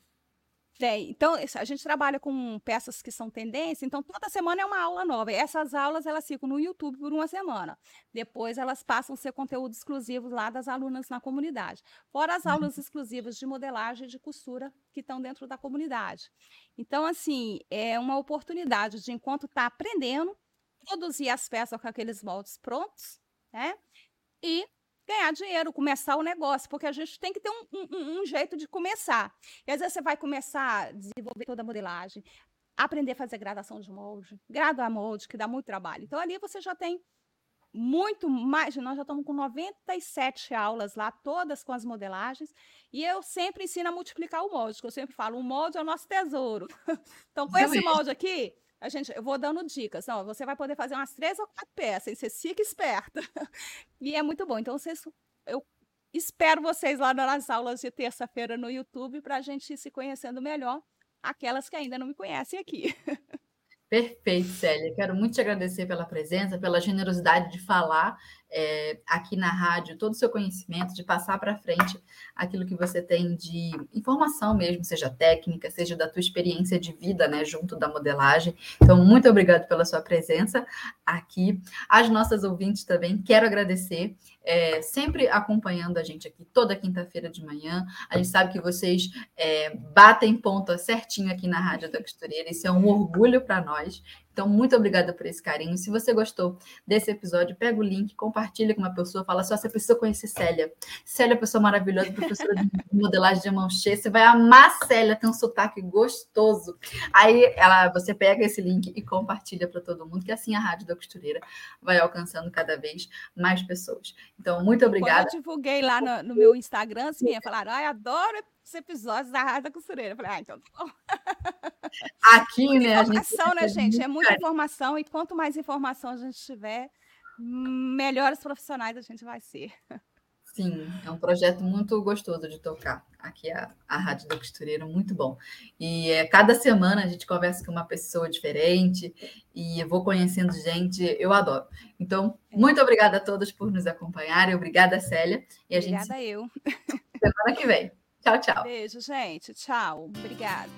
Tem. Então, isso, a gente trabalha com peças que são tendência, então toda semana é uma aula nova. E essas aulas elas ficam no YouTube por uma semana. Depois elas passam a ser conteúdo exclusivo lá das alunas na comunidade. Fora as aulas exclusivas de modelagem e de costura que estão dentro da comunidade. Então, assim, é uma oportunidade de, enquanto está aprendendo, produzir as peças com aqueles moldes prontos, né? E ganhar dinheiro, começar o negócio, porque a gente tem que ter um, um- um jeito de começar. E às vezes você vai começar a desenvolver toda a modelagem, aprender a fazer gradação de molde, graduar molde, que dá muito trabalho. Então ali você já tem muito mais, nós já estamos com 97 aulas lá, todas com as modelagens, e eu sempre ensino a multiplicar o molde, que eu sempre falo, o molde é o nosso tesouro. então, com esse molde aqui, a gente, eu vou dando dicas. Não, você vai poder fazer umas três ou quatro peças, e você fica esperta. e é muito bom. Então, vocês, eu espero vocês lá nas aulas de terça-feira no YouTube para a gente ir se conhecendo melhor, aquelas que ainda não me conhecem aqui. Perfeito, Célia. Quero muito te agradecer pela presença, pela generosidade de falar é, aqui na rádio todo o seu conhecimento, de passar para frente aquilo que você tem de informação mesmo, seja técnica, seja da tua experiência de vida, né, junto da modelagem. Então, muito obrigado pela sua presença aqui. As nossas ouvintes também, quero agradecer, é, sempre acompanhando a gente aqui toda quinta-feira de manhã. A gente sabe que vocês é, batem ponto certinho aqui na Rádio da Costureira, isso é um orgulho para nós. Então, muito obrigada por esse carinho. Se você gostou desse episódio, pega o link, compartilha com uma pessoa, fala só, você precisa conhecer Célia. Célia é uma pessoa maravilhosa, professora de modelagem de mão cheia. Você vai amar Célia, tem um sotaque gostoso. Aí ela, você pega esse link e compartilha para todo mundo, que assim a Rádio da Costureira vai alcançando cada vez mais pessoas. Então, muito obrigada. Quando eu divulguei lá no, no meu Instagram, assim, falaram, ai, adoro os episódios da Rádio da Costureira. Eu falei, ah, então tá Aqui, muita né? Informação, gente... né, gente? É muita informação e quanto mais informação a gente tiver, melhores profissionais a gente vai ser. Sim, é um projeto muito gostoso de tocar. Aqui a, a Rádio da Costureira, muito bom. E é, cada semana a gente conversa com uma pessoa diferente e eu vou conhecendo gente, eu adoro. Então, é. muito obrigada a todos por nos acompanharem. Obrigada, Célia. E a obrigada gente... eu. Semana que vem. Tchau, tchau. Beijo, gente. Tchau. Obrigada.